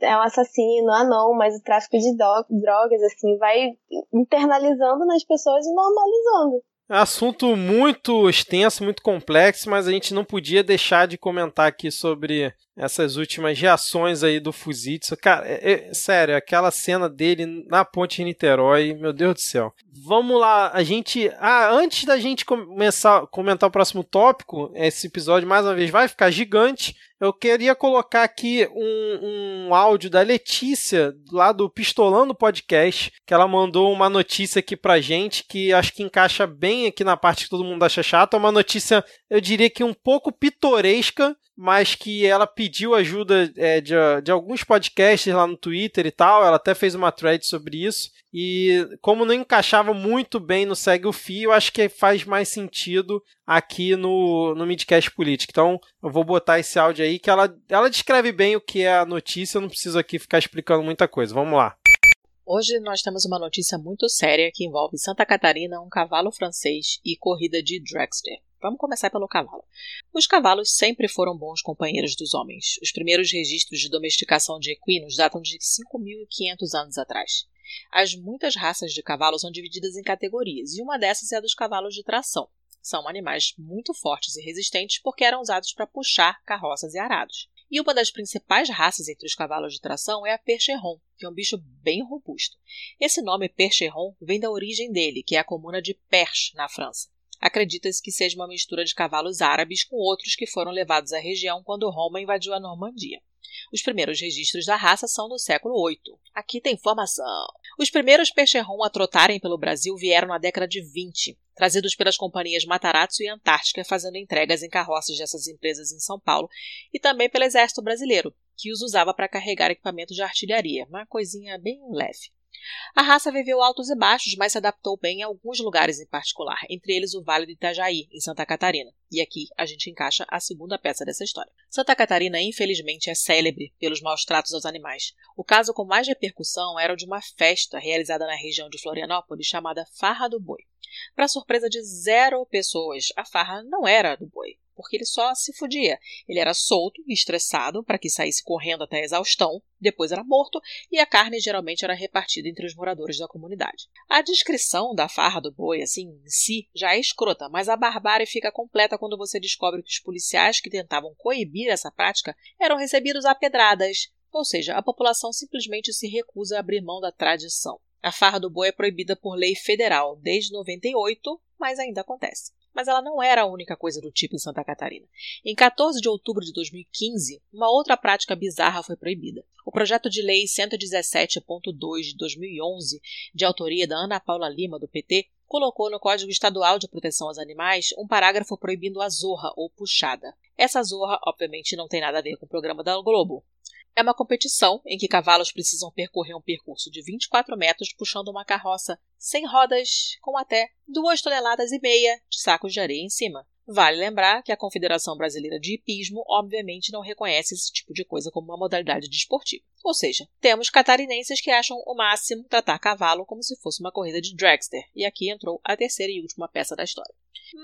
é um assassino. Ah, não, mas o tráfico de drogas, assim, vai internalizando nas pessoas e normalizando. É assunto muito extenso, muito complexo, mas a gente não podia deixar de comentar aqui sobre essas últimas reações aí do Fuzitsu. Cara, é- é- sério, aquela cena dele na ponte de Niterói, meu Deus do céu. Vamos lá, a gente. Ah, antes da gente começar comentar o próximo tópico, esse episódio mais uma vez vai ficar gigante. Eu queria colocar aqui um, um áudio da Letícia, lá do Pistolando Podcast, que ela mandou uma notícia aqui pra gente que acho que encaixa bem aqui na parte que todo mundo acha chata. É uma notícia, eu diria que um pouco pitoresca, mas que ela pediu ajuda é, de, de alguns podcasts lá no Twitter e tal. Ela até fez uma thread sobre isso. E como não encaixava muito bem no Segue o Fio, eu acho que faz mais sentido aqui no, no Midcast Política. Então eu vou botar esse áudio aí que ela, ela descreve bem o que é a notícia, eu não preciso aqui ficar explicando muita coisa. Vamos lá. Hoje nós temos uma notícia muito séria que envolve Santa Catarina, um cavalo francês e corrida de dragster. Vamos começar pelo cavalo. Os cavalos sempre foram bons companheiros dos homens. Os primeiros registros de domesticação de equinos datam de 5.500 anos atrás. As muitas raças de cavalos são divididas em categorias, e uma dessas é a dos cavalos de tração. São animais muito fortes e resistentes porque eram usados para puxar carroças e arados. E uma das principais raças entre os cavalos de tração é a Percheron, que é um bicho bem robusto. Esse nome Percheron vem da origem dele, que é a comuna de Perche, na França. Acredita-se que seja uma mistura de cavalos árabes com outros que foram levados à região quando Roma invadiu a Normandia. Os primeiros registros da raça são do século VIII. Aqui tem informação. Os primeiros Percheron a trotarem pelo Brasil vieram na década de 20, trazidos pelas companhias Matarazzo e Antártica, fazendo entregas em carroças dessas empresas em São Paulo, e também pelo Exército Brasileiro, que os usava para carregar equipamentos de artilharia, uma coisinha bem leve. A raça viveu altos e baixos, mas se adaptou bem em alguns lugares em particular, entre eles o Vale do Itajaí, em Santa Catarina. E aqui a gente encaixa a segunda peça dessa história. Santa Catarina, infelizmente, é célebre pelos maus tratos aos animais. O caso com mais repercussão era o de uma festa realizada na região de Florianópolis chamada Farra do Boi. Para surpresa de zero pessoas, a farra não era do boi, porque ele só se fudia. Ele era solto e estressado para que saísse correndo até a exaustão, depois era morto e a carne geralmente era repartida entre os moradores da comunidade. A descrição da farra do boi, assim, em si, já é escrota, mas a barbárie fica completa quando você descobre que os policiais que tentavam coibir essa prática eram recebidos a pedradas, ou seja, a população simplesmente se recusa a abrir mão da tradição. A farra do boi é proibida por lei federal desde 98, mas ainda acontece. Mas ela não era a única coisa do tipo em Santa Catarina. Em 14 de outubro de 2015, uma outra prática bizarra foi proibida. O projeto de lei 117.2 de 2011, de autoria da Ana Paula Lima, do PT, colocou no Código Estadual de Proteção aos Animais um parágrafo proibindo a zorra ou puxada. Essa zorra, obviamente, não tem nada a ver com o programa da Globo. É uma competição em que cavalos precisam percorrer um percurso de 24 metros puxando uma carroça sem rodas com até 2 toneladas e meia de sacos de areia em cima. Vale lembrar que a Confederação Brasileira de Hipismo, obviamente, não reconhece esse tipo de coisa como uma modalidade desportiva. Ou seja, temos catarinenses que acham o máximo tratar cavalo como se fosse uma corrida de dragster, e aqui entrou a terceira e última peça da história.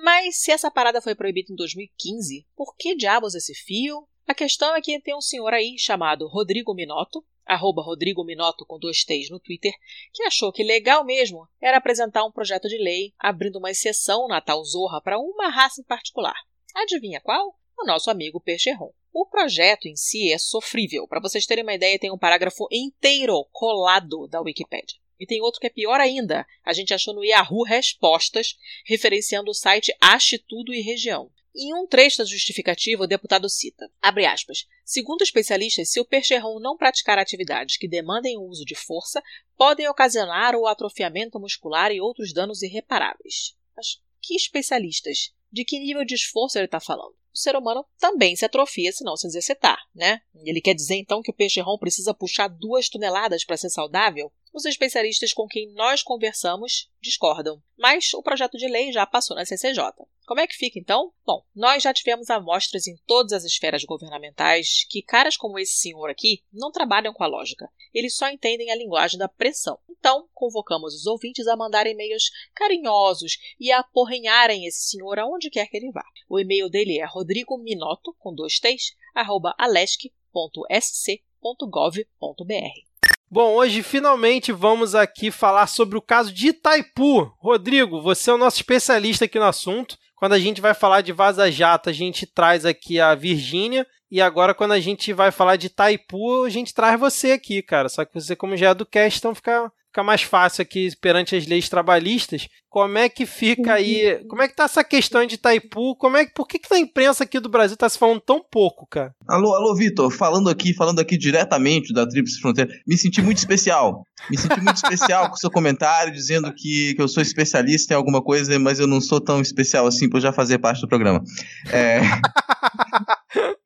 Mas se essa parada foi proibida em 2015, por que diabos esse fio? A questão é que tem um senhor aí chamado Rodrigo Minotto, arroba Rodrigo Minotto com dois T's no Twitter, que achou que legal mesmo era apresentar um projeto de lei abrindo uma exceção na tal Zorra para uma raça em particular. Adivinha qual? O nosso amigo Percheron. O projeto em si é sofrível. Para vocês terem uma ideia, tem um parágrafo inteiro colado da Wikipedia. E tem outro que é pior ainda. A gente achou no Yahoo Respostas, referenciando o site Ache Tudo e Região. Em um trecho da justificativa, o deputado cita, abre aspas, segundo especialistas, se o percherron não praticar atividades que demandem o uso de força, podem ocasionar o atrofiamento muscular e outros danos irreparáveis. Mas que especialistas? De que nível de esforço ele está falando? o ser humano também se atrofia se não se exercitar, né? Ele quer dizer então que o peixe-rom precisa puxar duas toneladas para ser saudável? Os especialistas com quem nós conversamos discordam, mas o projeto de lei já passou na CCJ. Como é que fica então? Bom, nós já tivemos amostras em todas as esferas governamentais que caras como esse senhor aqui não trabalham com a lógica, eles só entendem a linguagem da pressão. Então, convocamos os ouvintes a mandar e-mails carinhosos e a aporrenharem esse senhor aonde quer que ele vá. O e-mail dele é rodrigominotto, com dois t's, arroba alesc.sc.gov.br. Bom, hoje finalmente vamos aqui falar sobre o caso de Itaipu. Rodrigo, você é o nosso especialista aqui no assunto. Quando a gente vai falar de Vaza Jato, a gente traz aqui a Virgínia. E agora, quando a gente vai falar de Itaipu, a gente traz você aqui, cara. Só que você, como já é do cast, então fica fica mais fácil aqui perante as leis trabalhistas. Como é que fica aí? Como é que tá essa questão de Itaipu? Como é que, por que, que na imprensa aqui do Brasil tá se falando tão pouco, cara? Alô, alô, Vitor, falando aqui, falando aqui diretamente da Tríplice Fronteira, me senti muito especial. Me senti muito especial com o seu comentário, dizendo que, que eu sou especialista em alguma coisa, mas eu não sou tão especial assim por já fazer parte do programa. É.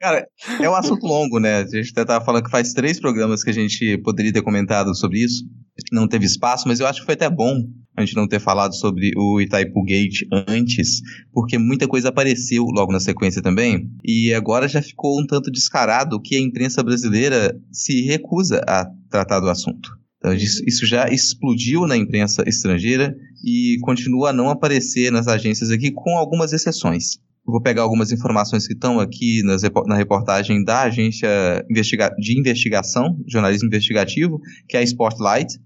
Cara, é um assunto longo, né? A gente até tava falando que faz três programas que a gente poderia ter comentado sobre isso. Não teve espaço, mas eu acho que foi até bom a gente não ter falado sobre o Itaipu Gate antes, porque muita coisa apareceu logo na sequência também. E agora já ficou um tanto descarado que a imprensa brasileira se recusa a tratar do assunto. Então, isso já explodiu na imprensa estrangeira e continua a não aparecer nas agências aqui, com algumas exceções vou pegar algumas informações que estão aqui nas, na reportagem da agência investiga de investigação, jornalismo investigativo, que é a Spotlight.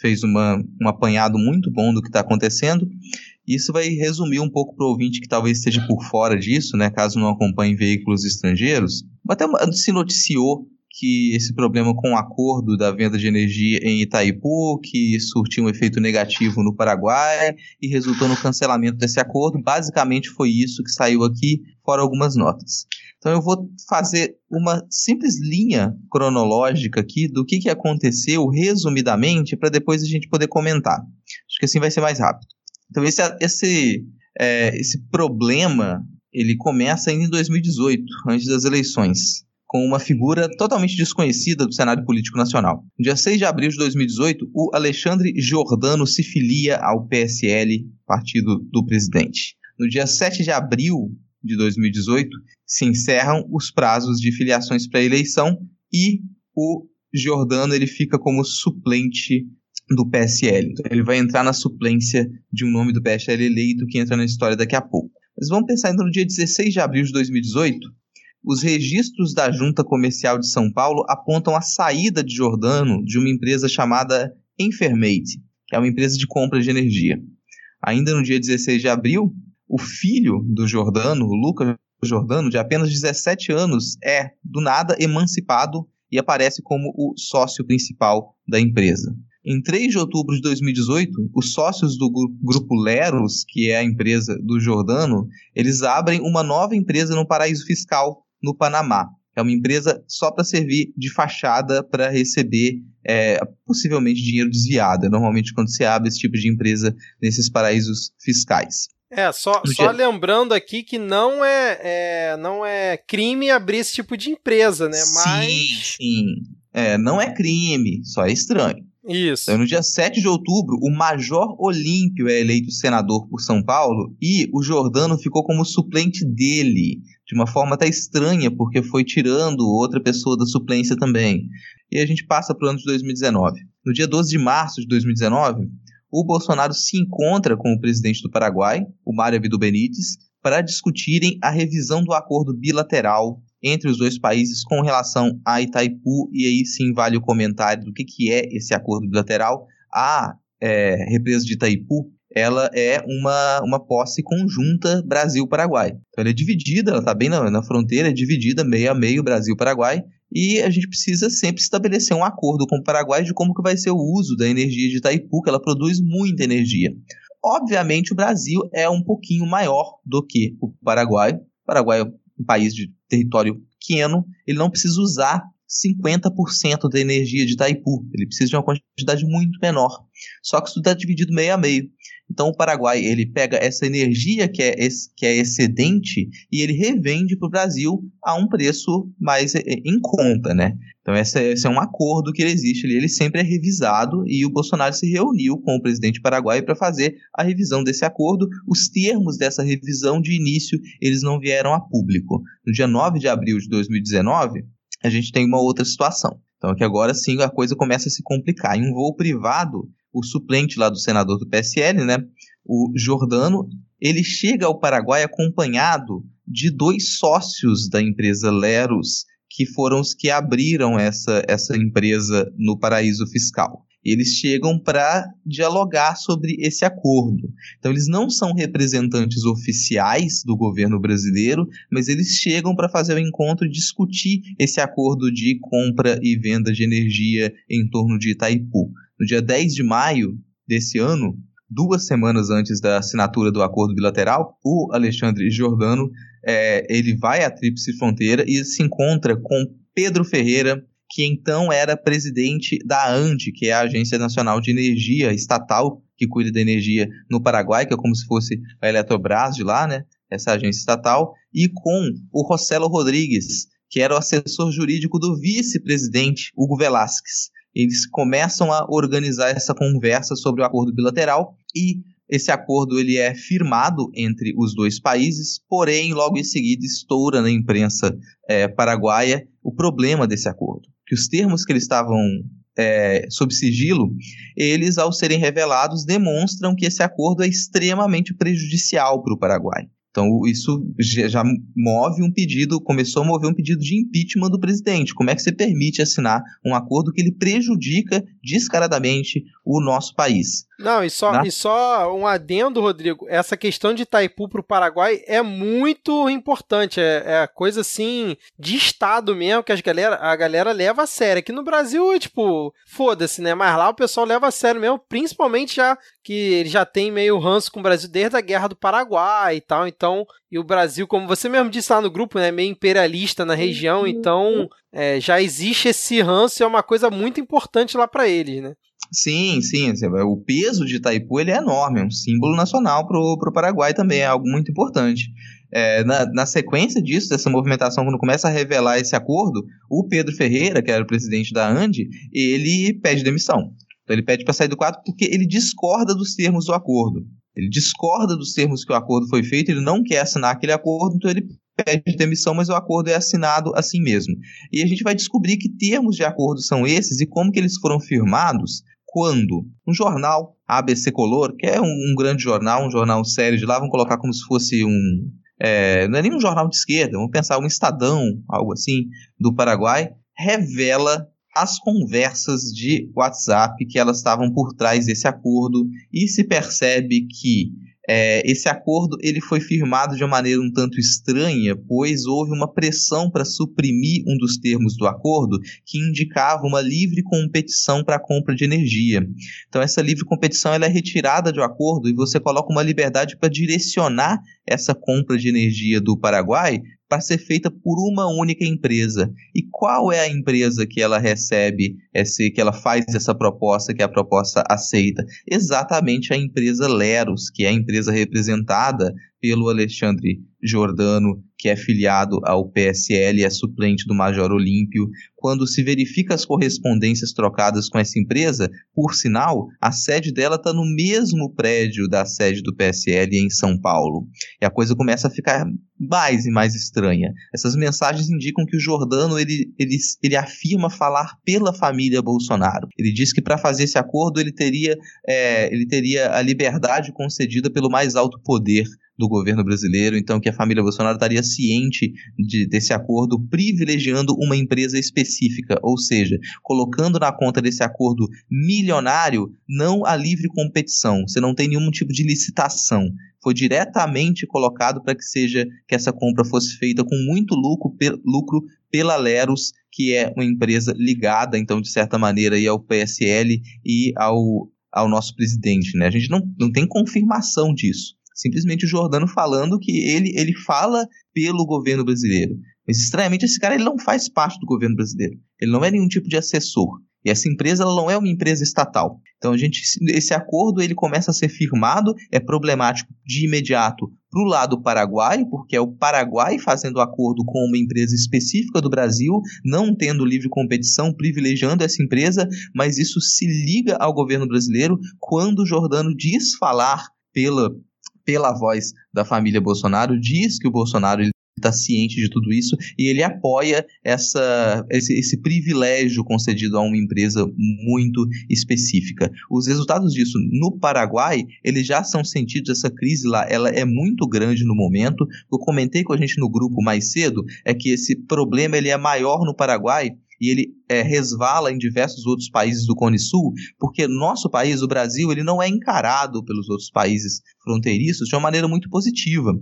Fez uma, um apanhado muito bom do que está acontecendo. Isso vai resumir um pouco para o ouvinte que talvez esteja por fora disso, né, caso não acompanhe veículos estrangeiros. Até se noticiou que esse problema com o acordo da venda de energia em Itaipu, que surtiu um efeito negativo no Paraguai e resultou no cancelamento desse acordo. Basicamente foi isso que saiu aqui, fora algumas notas. Então eu vou fazer uma simples linha cronológica aqui do que, que aconteceu resumidamente para depois a gente poder comentar. Acho que assim vai ser mais rápido. Então esse, esse, é, esse problema ele começa ainda em 2018, antes das eleições com uma figura totalmente desconhecida do cenário político nacional. No dia 6 de abril de 2018, o Alexandre Jordano se filia ao PSL, partido do presidente. No dia 7 de abril de 2018, se encerram os prazos de filiações para a eleição e o Jordano ele fica como suplente do PSL. Então, ele vai entrar na suplência de um nome do PSL eleito que entra na história daqui a pouco. Mas vamos pensar então no dia 16 de abril de 2018, os registros da Junta Comercial de São Paulo apontam a saída de Jordano de uma empresa chamada Enfermate, que é uma empresa de compra de energia. Ainda no dia 16 de abril, o filho do Jordano, Lucas Jordano, de apenas 17 anos, é, do nada, emancipado e aparece como o sócio principal da empresa. Em 3 de outubro de 2018, os sócios do grupo Leros, que é a empresa do Jordano, eles abrem uma nova empresa no paraíso fiscal, no Panamá. É uma empresa só para servir de fachada para receber é, possivelmente dinheiro desviado. É normalmente quando se abre esse tipo de empresa nesses paraísos fiscais. É, só, só lembrando aqui que não é, é, não é crime abrir esse tipo de empresa, né? Mas... Sim, sim. É, não é crime, só é estranho. Isso. Então, no dia 7 de outubro, o Major Olímpio é eleito senador por São Paulo e o Jordano ficou como suplente dele, de uma forma até estranha, porque foi tirando outra pessoa da suplência também. E a gente passa para o ano de 2019. No dia 12 de março de 2019, o Bolsonaro se encontra com o presidente do Paraguai, o Mário Abdo Benítez, para discutirem a revisão do acordo bilateral entre os dois países com relação a Itaipu, e aí sim vale o comentário do que, que é esse acordo bilateral. A é, represa de Itaipu ela é uma, uma posse conjunta Brasil-Paraguai. Então ela é dividida, ela está bem na, na fronteira, é dividida meio a meio Brasil-Paraguai, e a gente precisa sempre estabelecer um acordo com o Paraguai de como que vai ser o uso da energia de Itaipu, que ela produz muita energia. Obviamente o Brasil é um pouquinho maior do que o Paraguai. O Paraguai é um país de território pequeno, ele não precisa usar 50% da energia de Itaipu, ele precisa de uma quantidade muito menor. Só que isso está dividido meio a meio. Então o Paraguai ele pega essa energia que é, que é excedente e ele revende para o Brasil a um preço mais em conta, né? Então esse, esse é um acordo que existe ali, ele sempre é revisado e o Bolsonaro se reuniu com o presidente paraguaio para fazer a revisão desse acordo. Os termos dessa revisão de início eles não vieram a público. No dia 9 de abril de 2019, a gente tem uma outra situação. Então que agora sim a coisa começa a se complicar. Em um voo privado, o suplente lá do senador do PSL, né, o Jordano, ele chega ao Paraguai acompanhado de dois sócios da empresa Leros, que foram os que abriram essa, essa empresa no paraíso fiscal. Eles chegam para dialogar sobre esse acordo. Então, eles não são representantes oficiais do governo brasileiro, mas eles chegam para fazer o encontro e discutir esse acordo de compra e venda de energia em torno de Itaipu. No dia 10 de maio desse ano, duas semanas antes da assinatura do acordo bilateral, o Alexandre Giordano é, ele vai à Tríplice Fronteira e se encontra com Pedro Ferreira, que então era presidente da ANDE, que é a Agência Nacional de Energia Estatal, que cuida da energia no Paraguai, que é como se fosse a Eletrobras de lá, né? Essa agência estatal, e com o Rossello Rodrigues, que era o assessor jurídico do vice-presidente Hugo Velasquez eles começam a organizar essa conversa sobre o acordo bilateral e esse acordo ele é firmado entre os dois países, porém, logo em seguida estoura na imprensa é, paraguaia o problema desse acordo. Que os termos que eles estavam é, sob sigilo, eles, ao serem revelados, demonstram que esse acordo é extremamente prejudicial para o Paraguai. Então, isso já move um pedido, começou a mover um pedido de impeachment do presidente. Como é que você permite assinar um acordo que ele prejudica descaradamente o nosso país? Não, e só, né? e só um adendo, Rodrigo. Essa questão de Itaipu para o Paraguai é muito importante. É, é coisa assim de Estado mesmo, que as galera, a galera leva a sério. Aqui no Brasil, tipo, foda-se, né? Mas lá o pessoal leva a sério mesmo, principalmente já que ele já tem meio ranço com o Brasil desde a Guerra do Paraguai e tal. Então, e o Brasil, como você mesmo disse lá no grupo, né? Meio imperialista na região. Uhum. Então, é, já existe esse ranço e é uma coisa muito importante lá para eles, né? Sim, sim. Assim, o peso de Itaipu ele é enorme, é um símbolo nacional para o Paraguai também, é algo muito importante. É, na, na, sequência disso, dessa movimentação, quando começa a revelar esse acordo, o Pedro Ferreira, que era o presidente da ANDE, ele pede demissão. Então ele pede para sair do quadro porque ele discorda dos termos do acordo. Ele discorda dos termos que o acordo foi feito, ele não quer assinar aquele acordo, então ele pede demissão, mas o acordo é assinado assim mesmo. E a gente vai descobrir que termos de acordo são esses e como que eles foram firmados quando um jornal, ABC Color, que é um, um, grande jornal, um jornal sério de lá, vamos colocar como se fosse um. É, não é nem um jornal de esquerda, vamos pensar um Estadão, algo assim, do Paraguai, revela as conversas de WhatsApp que elas estavam por trás desse acordo e se percebe que é, esse acordo ele foi firmado de uma maneira um tanto estranha, pois houve uma pressão para suprimir um dos termos do acordo que indicava uma livre competição para a compra de energia. Então essa livre competição ela é retirada do acordo e você coloca uma liberdade para direcionar essa compra de energia do Paraguai para ser feita por uma única empresa. E qual é a empresa que ela recebe, esse, que ela faz essa proposta, que é a proposta aceita? Exatamente a empresa Leros, que é a empresa representada pelo Alexandre Jordano, que é filiado ao PSL e é suplente do Major Olímpio. Quando se verifica as correspondências trocadas com essa empresa, por sinal, a sede dela está no mesmo prédio da sede do PSL em São Paulo. E a coisa começa a ficar mais e mais estranha. Essas mensagens indicam que o Jordano ele, ele, ele afirma falar pela família Bolsonaro. Ele diz que para fazer esse acordo ele teria, é, ele teria a liberdade concedida pelo mais alto poder do governo brasileiro, então que a família Bolsonaro estaria ciente de, desse acordo, privilegiando uma empresa específica, ou seja, colocando na conta desse acordo milionário não a livre competição, você não tem nenhum tipo de licitação, foi diretamente colocado para que seja que essa compra fosse feita com muito lucro, lucro pela Leros, que é uma empresa ligada, então, de certa maneira, aí ao PSL e ao, ao nosso presidente. Né? A gente não, não tem confirmação disso simplesmente o Jordano falando que ele, ele fala pelo governo brasileiro. Mas estranhamente esse cara ele não faz parte do governo brasileiro. Ele não é nenhum tipo de assessor. E essa empresa ela não é uma empresa estatal. Então a gente, esse acordo ele começa a ser firmado, é problemático de imediato para o lado paraguaio, porque é o Paraguai fazendo acordo com uma empresa específica do Brasil, não tendo livre competição, privilegiando essa empresa, mas isso se liga ao governo brasileiro quando o Jordano diz falar pela pela voz da família Bolsonaro, diz que o Bolsonaro está ciente de tudo isso e ele apoia essa, esse, esse, privilégio concedido a uma empresa muito específica. Os resultados disso no Paraguai, eles já são sentidos, essa crise lá, ela é muito grande no momento. Eu comentei com a gente no grupo mais cedo, é que esse problema ele é maior no Paraguai e ele é, resvala em diversos outros países do Cone Sul, porque nosso país, o Brasil, ele não é encarado pelos outros países fronteiriços de uma maneira muito positiva.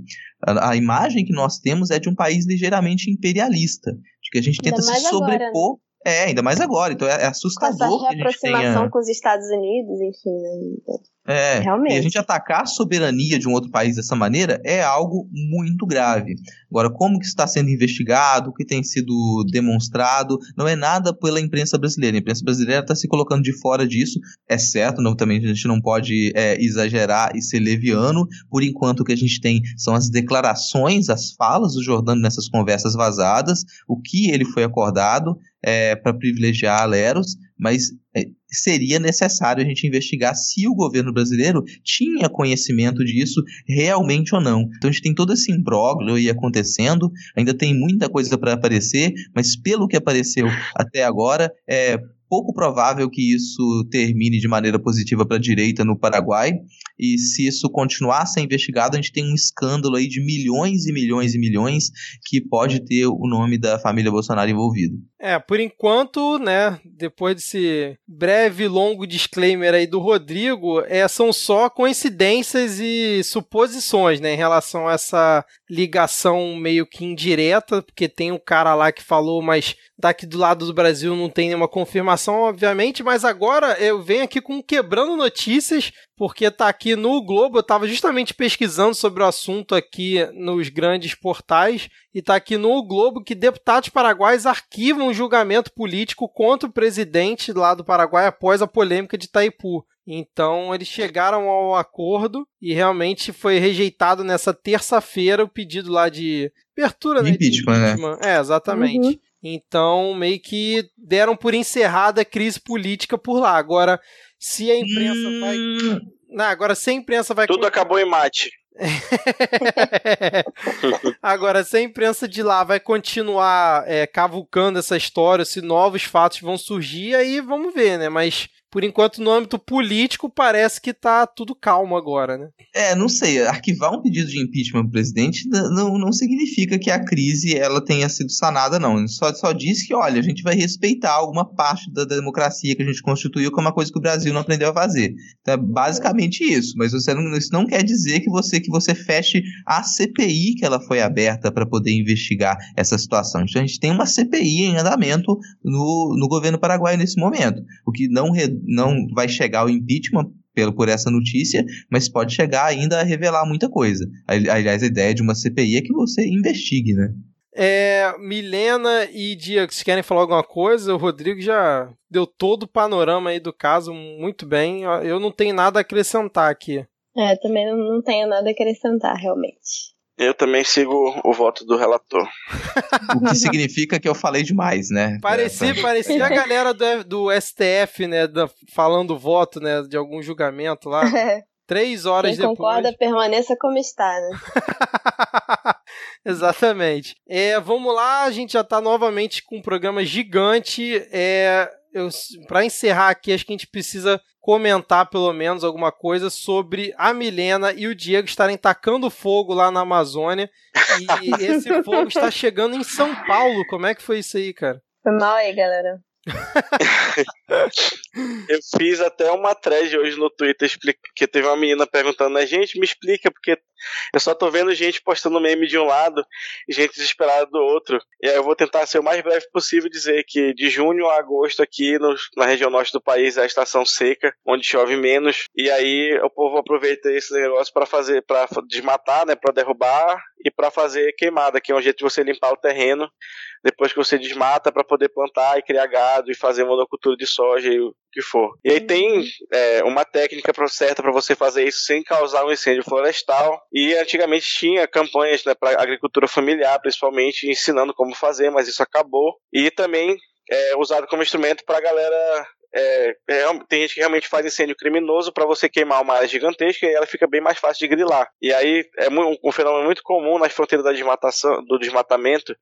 A, a imagem que nós temos é de um país ligeiramente imperialista, de que a gente tenta se sobrepor. Agora, né? É, ainda mais agora. Então é, é assustador. Com essa reaproximação tenha... com os Estados Unidos, enfim. Né? É, Realmente. E a gente atacar a soberania de um outro país dessa maneira é algo muito grave. Agora, como que está sendo investigado, o que tem sido demonstrado, não é nada pela imprensa brasileira. A imprensa brasileira está se colocando de fora disso, é certo, não, também a gente não pode é, exagerar e ser leviano. Por enquanto, o que a gente tem são as declarações, as falas do Jordano nessas conversas vazadas, o que ele foi acordado é, para privilegiar a Leros, mas é, seria necessário a gente investigar se o governo brasileiro tinha conhecimento disso realmente ou não. Então a gente tem todo esse imbróglio aí acontecendo, ainda tem muita coisa para aparecer, mas pelo que apareceu até agora, é pouco provável que isso termine de maneira positiva para a direita no Paraguai. E se isso continuar a ser investigado, a gente tem um escândalo aí de milhões e milhões e milhões que pode ter o nome da família Bolsonaro envolvido. É, por enquanto, né, depois desse breve longo disclaimer aí do Rodrigo, é, são só coincidências e suposições, né, em relação a essa ligação meio que indireta, porque tem um cara lá que falou, mas daqui do lado do Brasil não tem nenhuma confirmação, obviamente, mas agora eu venho aqui com Quebrando Notícias, porque tá aqui no Globo, eu tava justamente pesquisando sobre o assunto aqui nos grandes portais, e tá aqui no Globo que deputados paraguaios arquivam um julgamento político contra o presidente lá do Paraguai após a polêmica de Itaipu. Então eles chegaram ao acordo e realmente foi rejeitado nessa terça-feira o pedido lá de abertura, né? Impeachment, de impeachment. né? É, exatamente. Uhum. Então, meio que deram por encerrada a crise política por lá. Agora, se a imprensa hum... vai. Não, agora, se a imprensa vai. Tudo acabou em mate. Agora, se a imprensa de lá vai continuar é, cavucando essa história, se novos fatos vão surgir, aí vamos ver, né? Mas por enquanto, no âmbito político, parece que tá tudo calmo agora, né? É, não sei. Arquivar um pedido de impeachment do presidente não, não significa que a crise ela tenha sido sanada, não. Só, só diz que, olha, a gente vai respeitar alguma parte da democracia que a gente constituiu, que é uma coisa que o Brasil não aprendeu a fazer. Então, é basicamente isso. Mas você não, isso não quer dizer que você, que você feche a CPI que ela foi aberta para poder investigar essa situação. Então, a gente tem uma CPI em andamento no, no governo paraguaio nesse momento. O que não não vai chegar ao impeachment pelo, por essa notícia, mas pode chegar ainda a revelar muita coisa. Aliás, a ideia de uma CPI é que você investigue, né? É, Milena e Diego, vocês querem falar alguma coisa? O Rodrigo já deu todo o panorama aí do caso muito bem. Eu não tenho nada a acrescentar aqui. É, também não tenho nada a acrescentar, realmente. Eu também sigo o voto do relator. o que significa que eu falei demais, né? Parecia, parecia a galera do, do STF, né? Da, falando voto, né? De algum julgamento lá. Três horas Quem depois. concorda, permaneça como está, né? Exatamente. É, vamos lá, a gente já está novamente com um programa gigante. É, para encerrar aqui, acho que a gente precisa comentar pelo menos alguma coisa sobre a Milena e o Diego estarem tacando fogo lá na Amazônia. E esse fogo está chegando em São Paulo. Como é que foi isso aí, cara? Foi mal aí, galera. eu fiz até uma thread hoje no Twitter que teve uma menina perguntando, né, gente, me explica, porque eu só tô vendo gente postando meme de um lado e gente desesperada do outro. E aí eu vou tentar ser o mais breve possível dizer que de junho a agosto aqui no, na região norte do país é a estação seca, onde chove menos. E aí o povo aproveita esse negócio para fazer, para desmatar, né, para derrubar e para fazer queimada, que é um jeito de você limpar o terreno depois que você desmata para poder plantar e criar gado e fazer monocultura de soja e o que for. E aí tem é, uma técnica certa para você fazer isso sem causar um incêndio florestal. E antigamente tinha campanhas né, para agricultura familiar, principalmente ensinando como fazer, mas isso acabou. E também é usado como instrumento para a galera é, é, tem gente que realmente faz incêndio criminoso para você queimar uma área gigantesca e ela fica bem mais fácil de grilar. E aí é um, um fenômeno muito comum nas fronteiras da desmatação, do desmatamento,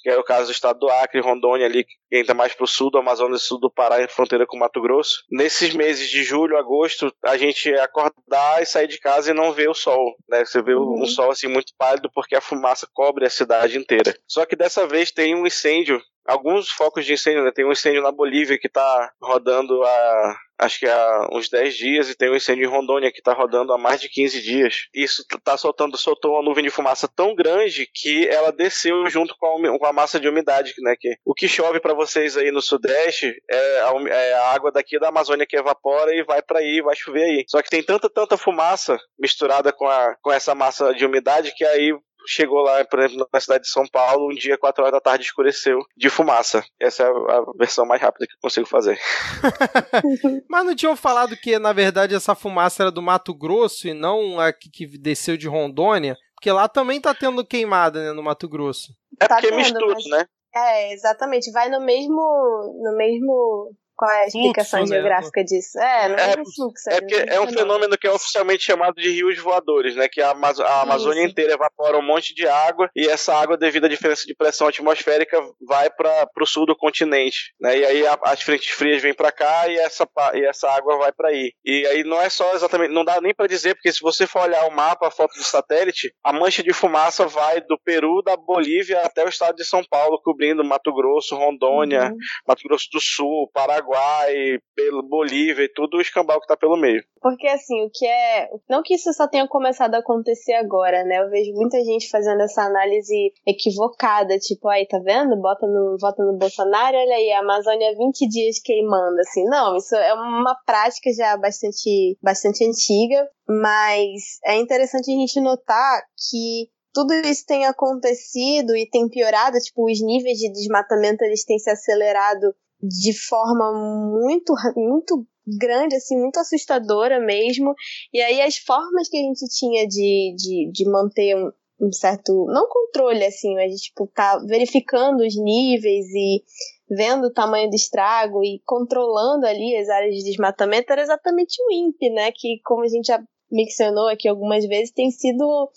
que é o caso do estado do Acre, Rondônia, ali, que entra mais para o sul do Amazonas, sul do Pará, fronteira com Mato Grosso. Nesses meses de julho, agosto, a gente acordar e sair de casa e não ver o sol. Né? Você vê uhum. um sol assim muito pálido porque a fumaça cobre a cidade inteira. Só que dessa vez tem um incêndio alguns focos de incêndio, né? Tem um incêndio na Bolívia que está rodando há acho que há uns 10 dias e tem um incêndio em Rondônia que está rodando há mais de 15 dias. Isso está soltando, soltou uma nuvem de fumaça tão grande que ela desceu junto com a, com a massa de umidade, né? Que o que chove para vocês aí no sudeste é a, é a, água daqui da Amazônia que evapora e vai para aí, vai chover aí. Só que tem tanta tanta fumaça misturada com a com essa massa de umidade que aí chegou lá, por exemplo, na cidade de São Paulo, um dia, 4 horas da tarde, escureceu de fumaça. Essa é a versão mais rápida que eu consigo fazer. Mas não tinham falado que, na verdade, essa fumaça era do Mato Grosso e não a que desceu de Rondônia? Porque lá também tá tendo queimada, né, no Mato Grosso. É porque tá mistura, mas... né? É, exatamente. Vai no mesmo, no mesmo qual é a explicação fluxo, geográfica né? disso? É, no é, fluxo. É, porque é um fenômeno que é oficialmente chamado de rios voadores, né? Que a, Amaz a Amazônia Isso. inteira evapora um monte de água e essa água, devido à diferença de pressão atmosférica, vai para o sul do continente, né? E aí a, as frentes frias vêm para cá e essa, e essa água vai para aí. E aí não é só exatamente, não dá nem para dizer, porque se você for olhar o mapa, a foto de satélite, a mancha de fumaça vai do Peru, da Bolívia até o estado de São Paulo, cobrindo Mato Grosso, Rondônia, uhum. Mato Grosso do Sul, Paraguai Paraguai, pelo Bolívia e tudo o escambau que tá pelo meio. Porque assim, o que é. Não que isso só tenha começado a acontecer agora, né? Eu vejo muita gente fazendo essa análise equivocada, tipo, aí, tá vendo? Bota no, vota no Bolsonaro, olha aí, a Amazônia 20 dias queimando, assim. Não, isso é uma prática já bastante, bastante antiga, mas é interessante a gente notar que tudo isso tem acontecido e tem piorado, tipo, os níveis de desmatamento eles têm se acelerado de forma muito, muito grande, assim, muito assustadora mesmo. E aí as formas que a gente tinha de, de, de manter um, um certo, não controle, assim, mas tipo, tá verificando os níveis e vendo o tamanho do estrago e controlando ali as áreas de desmatamento era exatamente o INPE, né? Que, como a gente já mencionou aqui algumas vezes, tem sido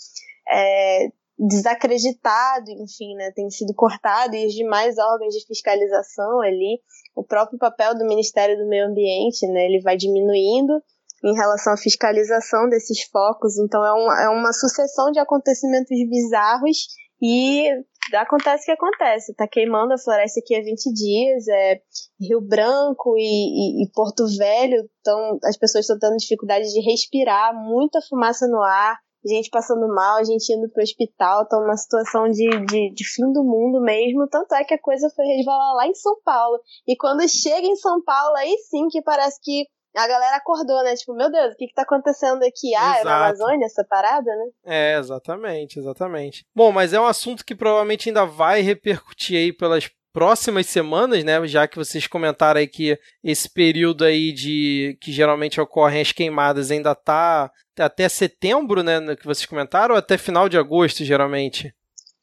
é, desacreditado, enfim, né, tem sido cortado e os demais órgãos de fiscalização ali, o próprio papel do Ministério do Meio Ambiente, né, ele vai diminuindo em relação à fiscalização desses focos, então é uma, é uma sucessão de acontecimentos bizarros e acontece o que acontece, tá queimando a floresta aqui há 20 dias, é Rio Branco e, e, e Porto Velho, então as pessoas estão tendo dificuldade de respirar, muita fumaça no ar, gente passando mal, gente indo pro hospital, tá uma situação de, de, de, fim do mundo mesmo. Tanto é que a coisa foi resvalar lá em São Paulo. E quando chega em São Paulo, aí sim que parece que a galera acordou, né? Tipo, meu Deus, o que que tá acontecendo aqui? Ah, é na Amazônia essa parada, né? É, exatamente, exatamente. Bom, mas é um assunto que provavelmente ainda vai repercutir aí pelas próximas semanas, né? Já que vocês comentaram aí que esse período aí de que geralmente ocorrem as queimadas ainda tá até setembro, né? Que vocês comentaram, ou até final de agosto, geralmente?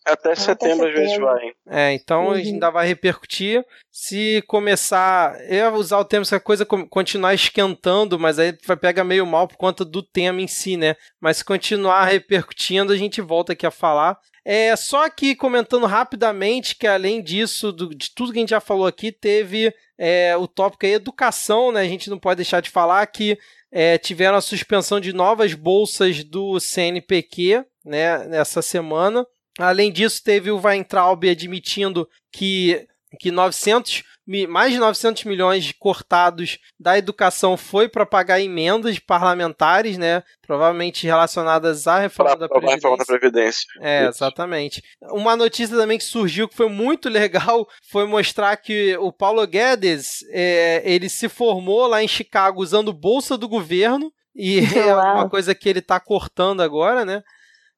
Até setembro, às vezes vai. É, então uhum. ainda vai repercutir. Se começar. Eu ia usar o termo se a coisa continuar esquentando, mas aí vai pegar meio mal por conta do tema em si, né? Mas se continuar repercutindo, a gente volta aqui a falar. É, só aqui comentando rapidamente que além disso, do, de tudo que a gente já falou aqui, teve é, o tópico aí educação, né? A gente não pode deixar de falar que é, tiveram a suspensão de novas bolsas do CNPq, né, nessa semana. Além disso, teve o Weintraub admitindo que, que 900, mais de 900 milhões cortados da educação foi para pagar emendas parlamentares, né? Provavelmente relacionadas à reforma, da Previdência. reforma da Previdência. É, exatamente. Uma notícia também que surgiu que foi muito legal foi mostrar que o Paulo Guedes é, ele se formou lá em Chicago usando bolsa do governo. E é uma coisa que ele está cortando agora, né?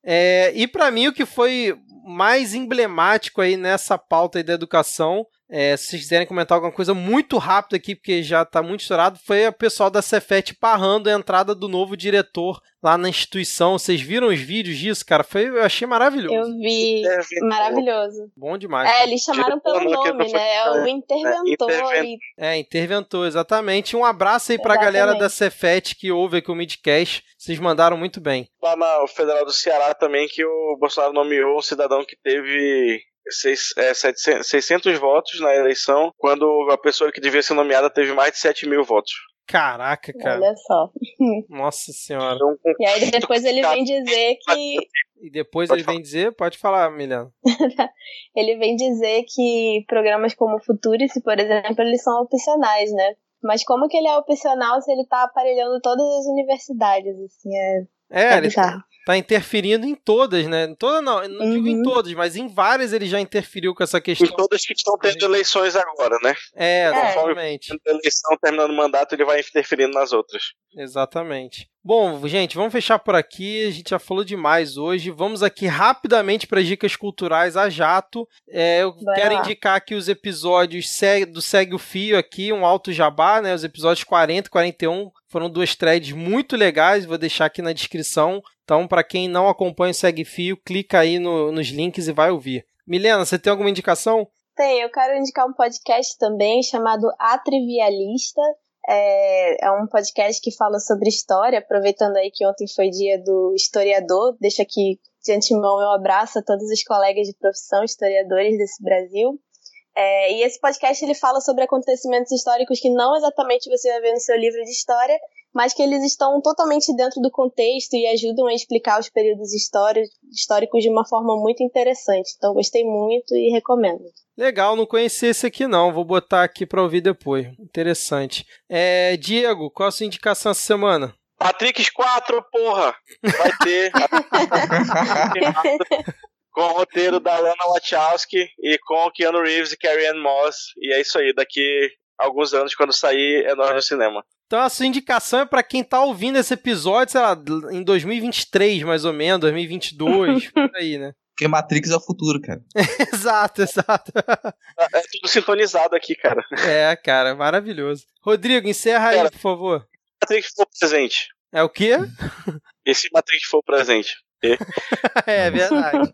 É, e para mim o que foi mais emblemático aí nessa pauta aí da educação é, se vocês quiserem comentar alguma coisa muito rápido aqui, porque já está muito estourado, foi o pessoal da Cefet parrando a entrada do novo diretor lá na instituição. Vocês viram os vídeos disso, cara? Foi, eu achei maravilhoso. Eu vi, maravilhoso. Bom demais. É, cara. eles chamaram pelo nome, né? É o interventor. É, e... é, interventor, exatamente. Um abraço aí pra exatamente. galera da Cefet que ouve aqui o Midcast. Vocês mandaram muito bem. Lá na Federal do Ceará também, que o Bolsonaro nomeou um cidadão que teve seis, é, 700, 600 votos na eleição, quando a pessoa que devia ser nomeada teve mais de 7 mil votos. Caraca, cara. Olha só. Nossa senhora. Então, e aí depois ele vem dizer que. E depois pode ele falar. vem dizer, pode falar, Milena. ele vem dizer que programas como Futurice, por exemplo, eles são opcionais, né? Mas como que ele é opcional se ele tá aparelhando todas as universidades, assim, é... É, é ele, tá interferindo em todas, né? Toda não, não uhum. digo em uhum. todas, mas em várias ele já interferiu com essa questão. Em todas que estão tendo eleições agora, né? É, exatamente. É. eleição terminando o mandato, ele vai interferindo nas outras. Exatamente. Bom, gente, vamos fechar por aqui. A gente já falou demais hoje. Vamos aqui rapidamente para as dicas culturais a jato. É, eu Vai quero lá. indicar aqui os episódios do Segue o Fio aqui, um alto jabá, né? Os episódios 40 e 41 foram duas threads muito legais. Vou deixar aqui na descrição. Então, para quem não acompanha o Segue Fio, clica aí no, nos links e vai ouvir. Milena, você tem alguma indicação? Tem, eu quero indicar um podcast também chamado A Trivialista. É, é, um podcast que fala sobre história, aproveitando aí que ontem foi dia do historiador. Deixa aqui de antemão meu abraço a todos os colegas de profissão, historiadores desse Brasil. É, e esse podcast ele fala sobre acontecimentos históricos que não exatamente você vai ver no seu livro de história, mas que eles estão totalmente dentro do contexto e ajudam a explicar os períodos históricos de uma forma muito interessante. Então, gostei muito e recomendo. Legal, não conhecia esse aqui não. Vou botar aqui para ouvir depois. Interessante. É, Diego, qual a sua indicação essa semana? Matrix 4, porra! Vai ter. com o roteiro da Lana Wachowski e com o Keanu Reeves e Carrie Ann Moss. E é isso aí, daqui alguns anos, quando sair, é nós no cinema. Então a sua indicação é para quem tá ouvindo esse episódio, sei lá, em 2023, mais ou menos, 2022, por aí, né? Porque Matrix é o futuro, cara. exato, exato. É tudo sintonizado aqui, cara. É, cara, maravilhoso. Rodrigo, encerra cara, aí, por favor. Matrix foi o presente. É o quê? Esse Matrix foi o presente. é verdade.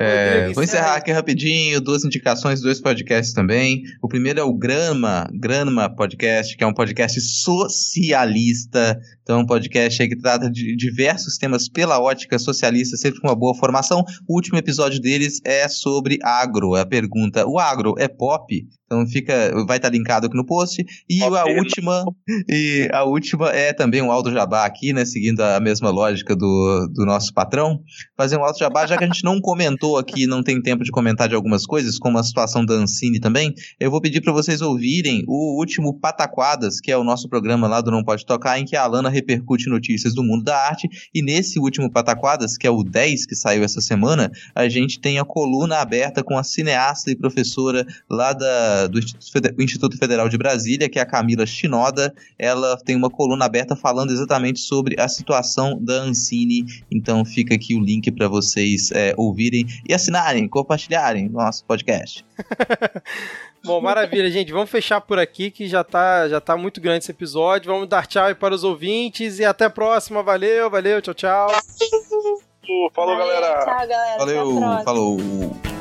É, vou encerrar aqui rapidinho, duas indicações, dois podcasts também. O primeiro é o Grama, Grama Podcast, que é um podcast socialista. Então, um podcast que trata de diversos temas pela ótica socialista, sempre com uma boa formação. O último episódio deles é sobre agro. A pergunta: o agro é pop? Então fica, vai estar linkado aqui no post. E a última, e a última é também um alto jabá aqui, né? Seguindo a mesma lógica do, do nosso patrão. Fazer um alto jabá, já que a gente não comentou aqui, não tem tempo de comentar de algumas coisas, como a situação da Ancine também, eu vou pedir para vocês ouvirem o último Pataquadas, que é o nosso programa lá do Não Pode Tocar, em que a Alana repercute notícias do mundo da arte. E nesse último Pataquadas, que é o 10 que saiu essa semana, a gente tem a coluna aberta com a cineasta e professora lá da, do Instituto Federal de Brasília, que é a Camila Chinoda. Ela tem uma coluna aberta falando exatamente sobre a situação da Ancine. Então fica aqui o link para vocês é, ouvirem e assinarem, compartilharem nosso podcast. Bom, maravilha, gente. Vamos fechar por aqui que já tá, já tá muito grande esse episódio. Vamos dar tchau aí para os ouvintes e até a próxima. Valeu, valeu, tchau, tchau. Falou, Valeu, galera. Tchau, galera. Até a Valeu, falou.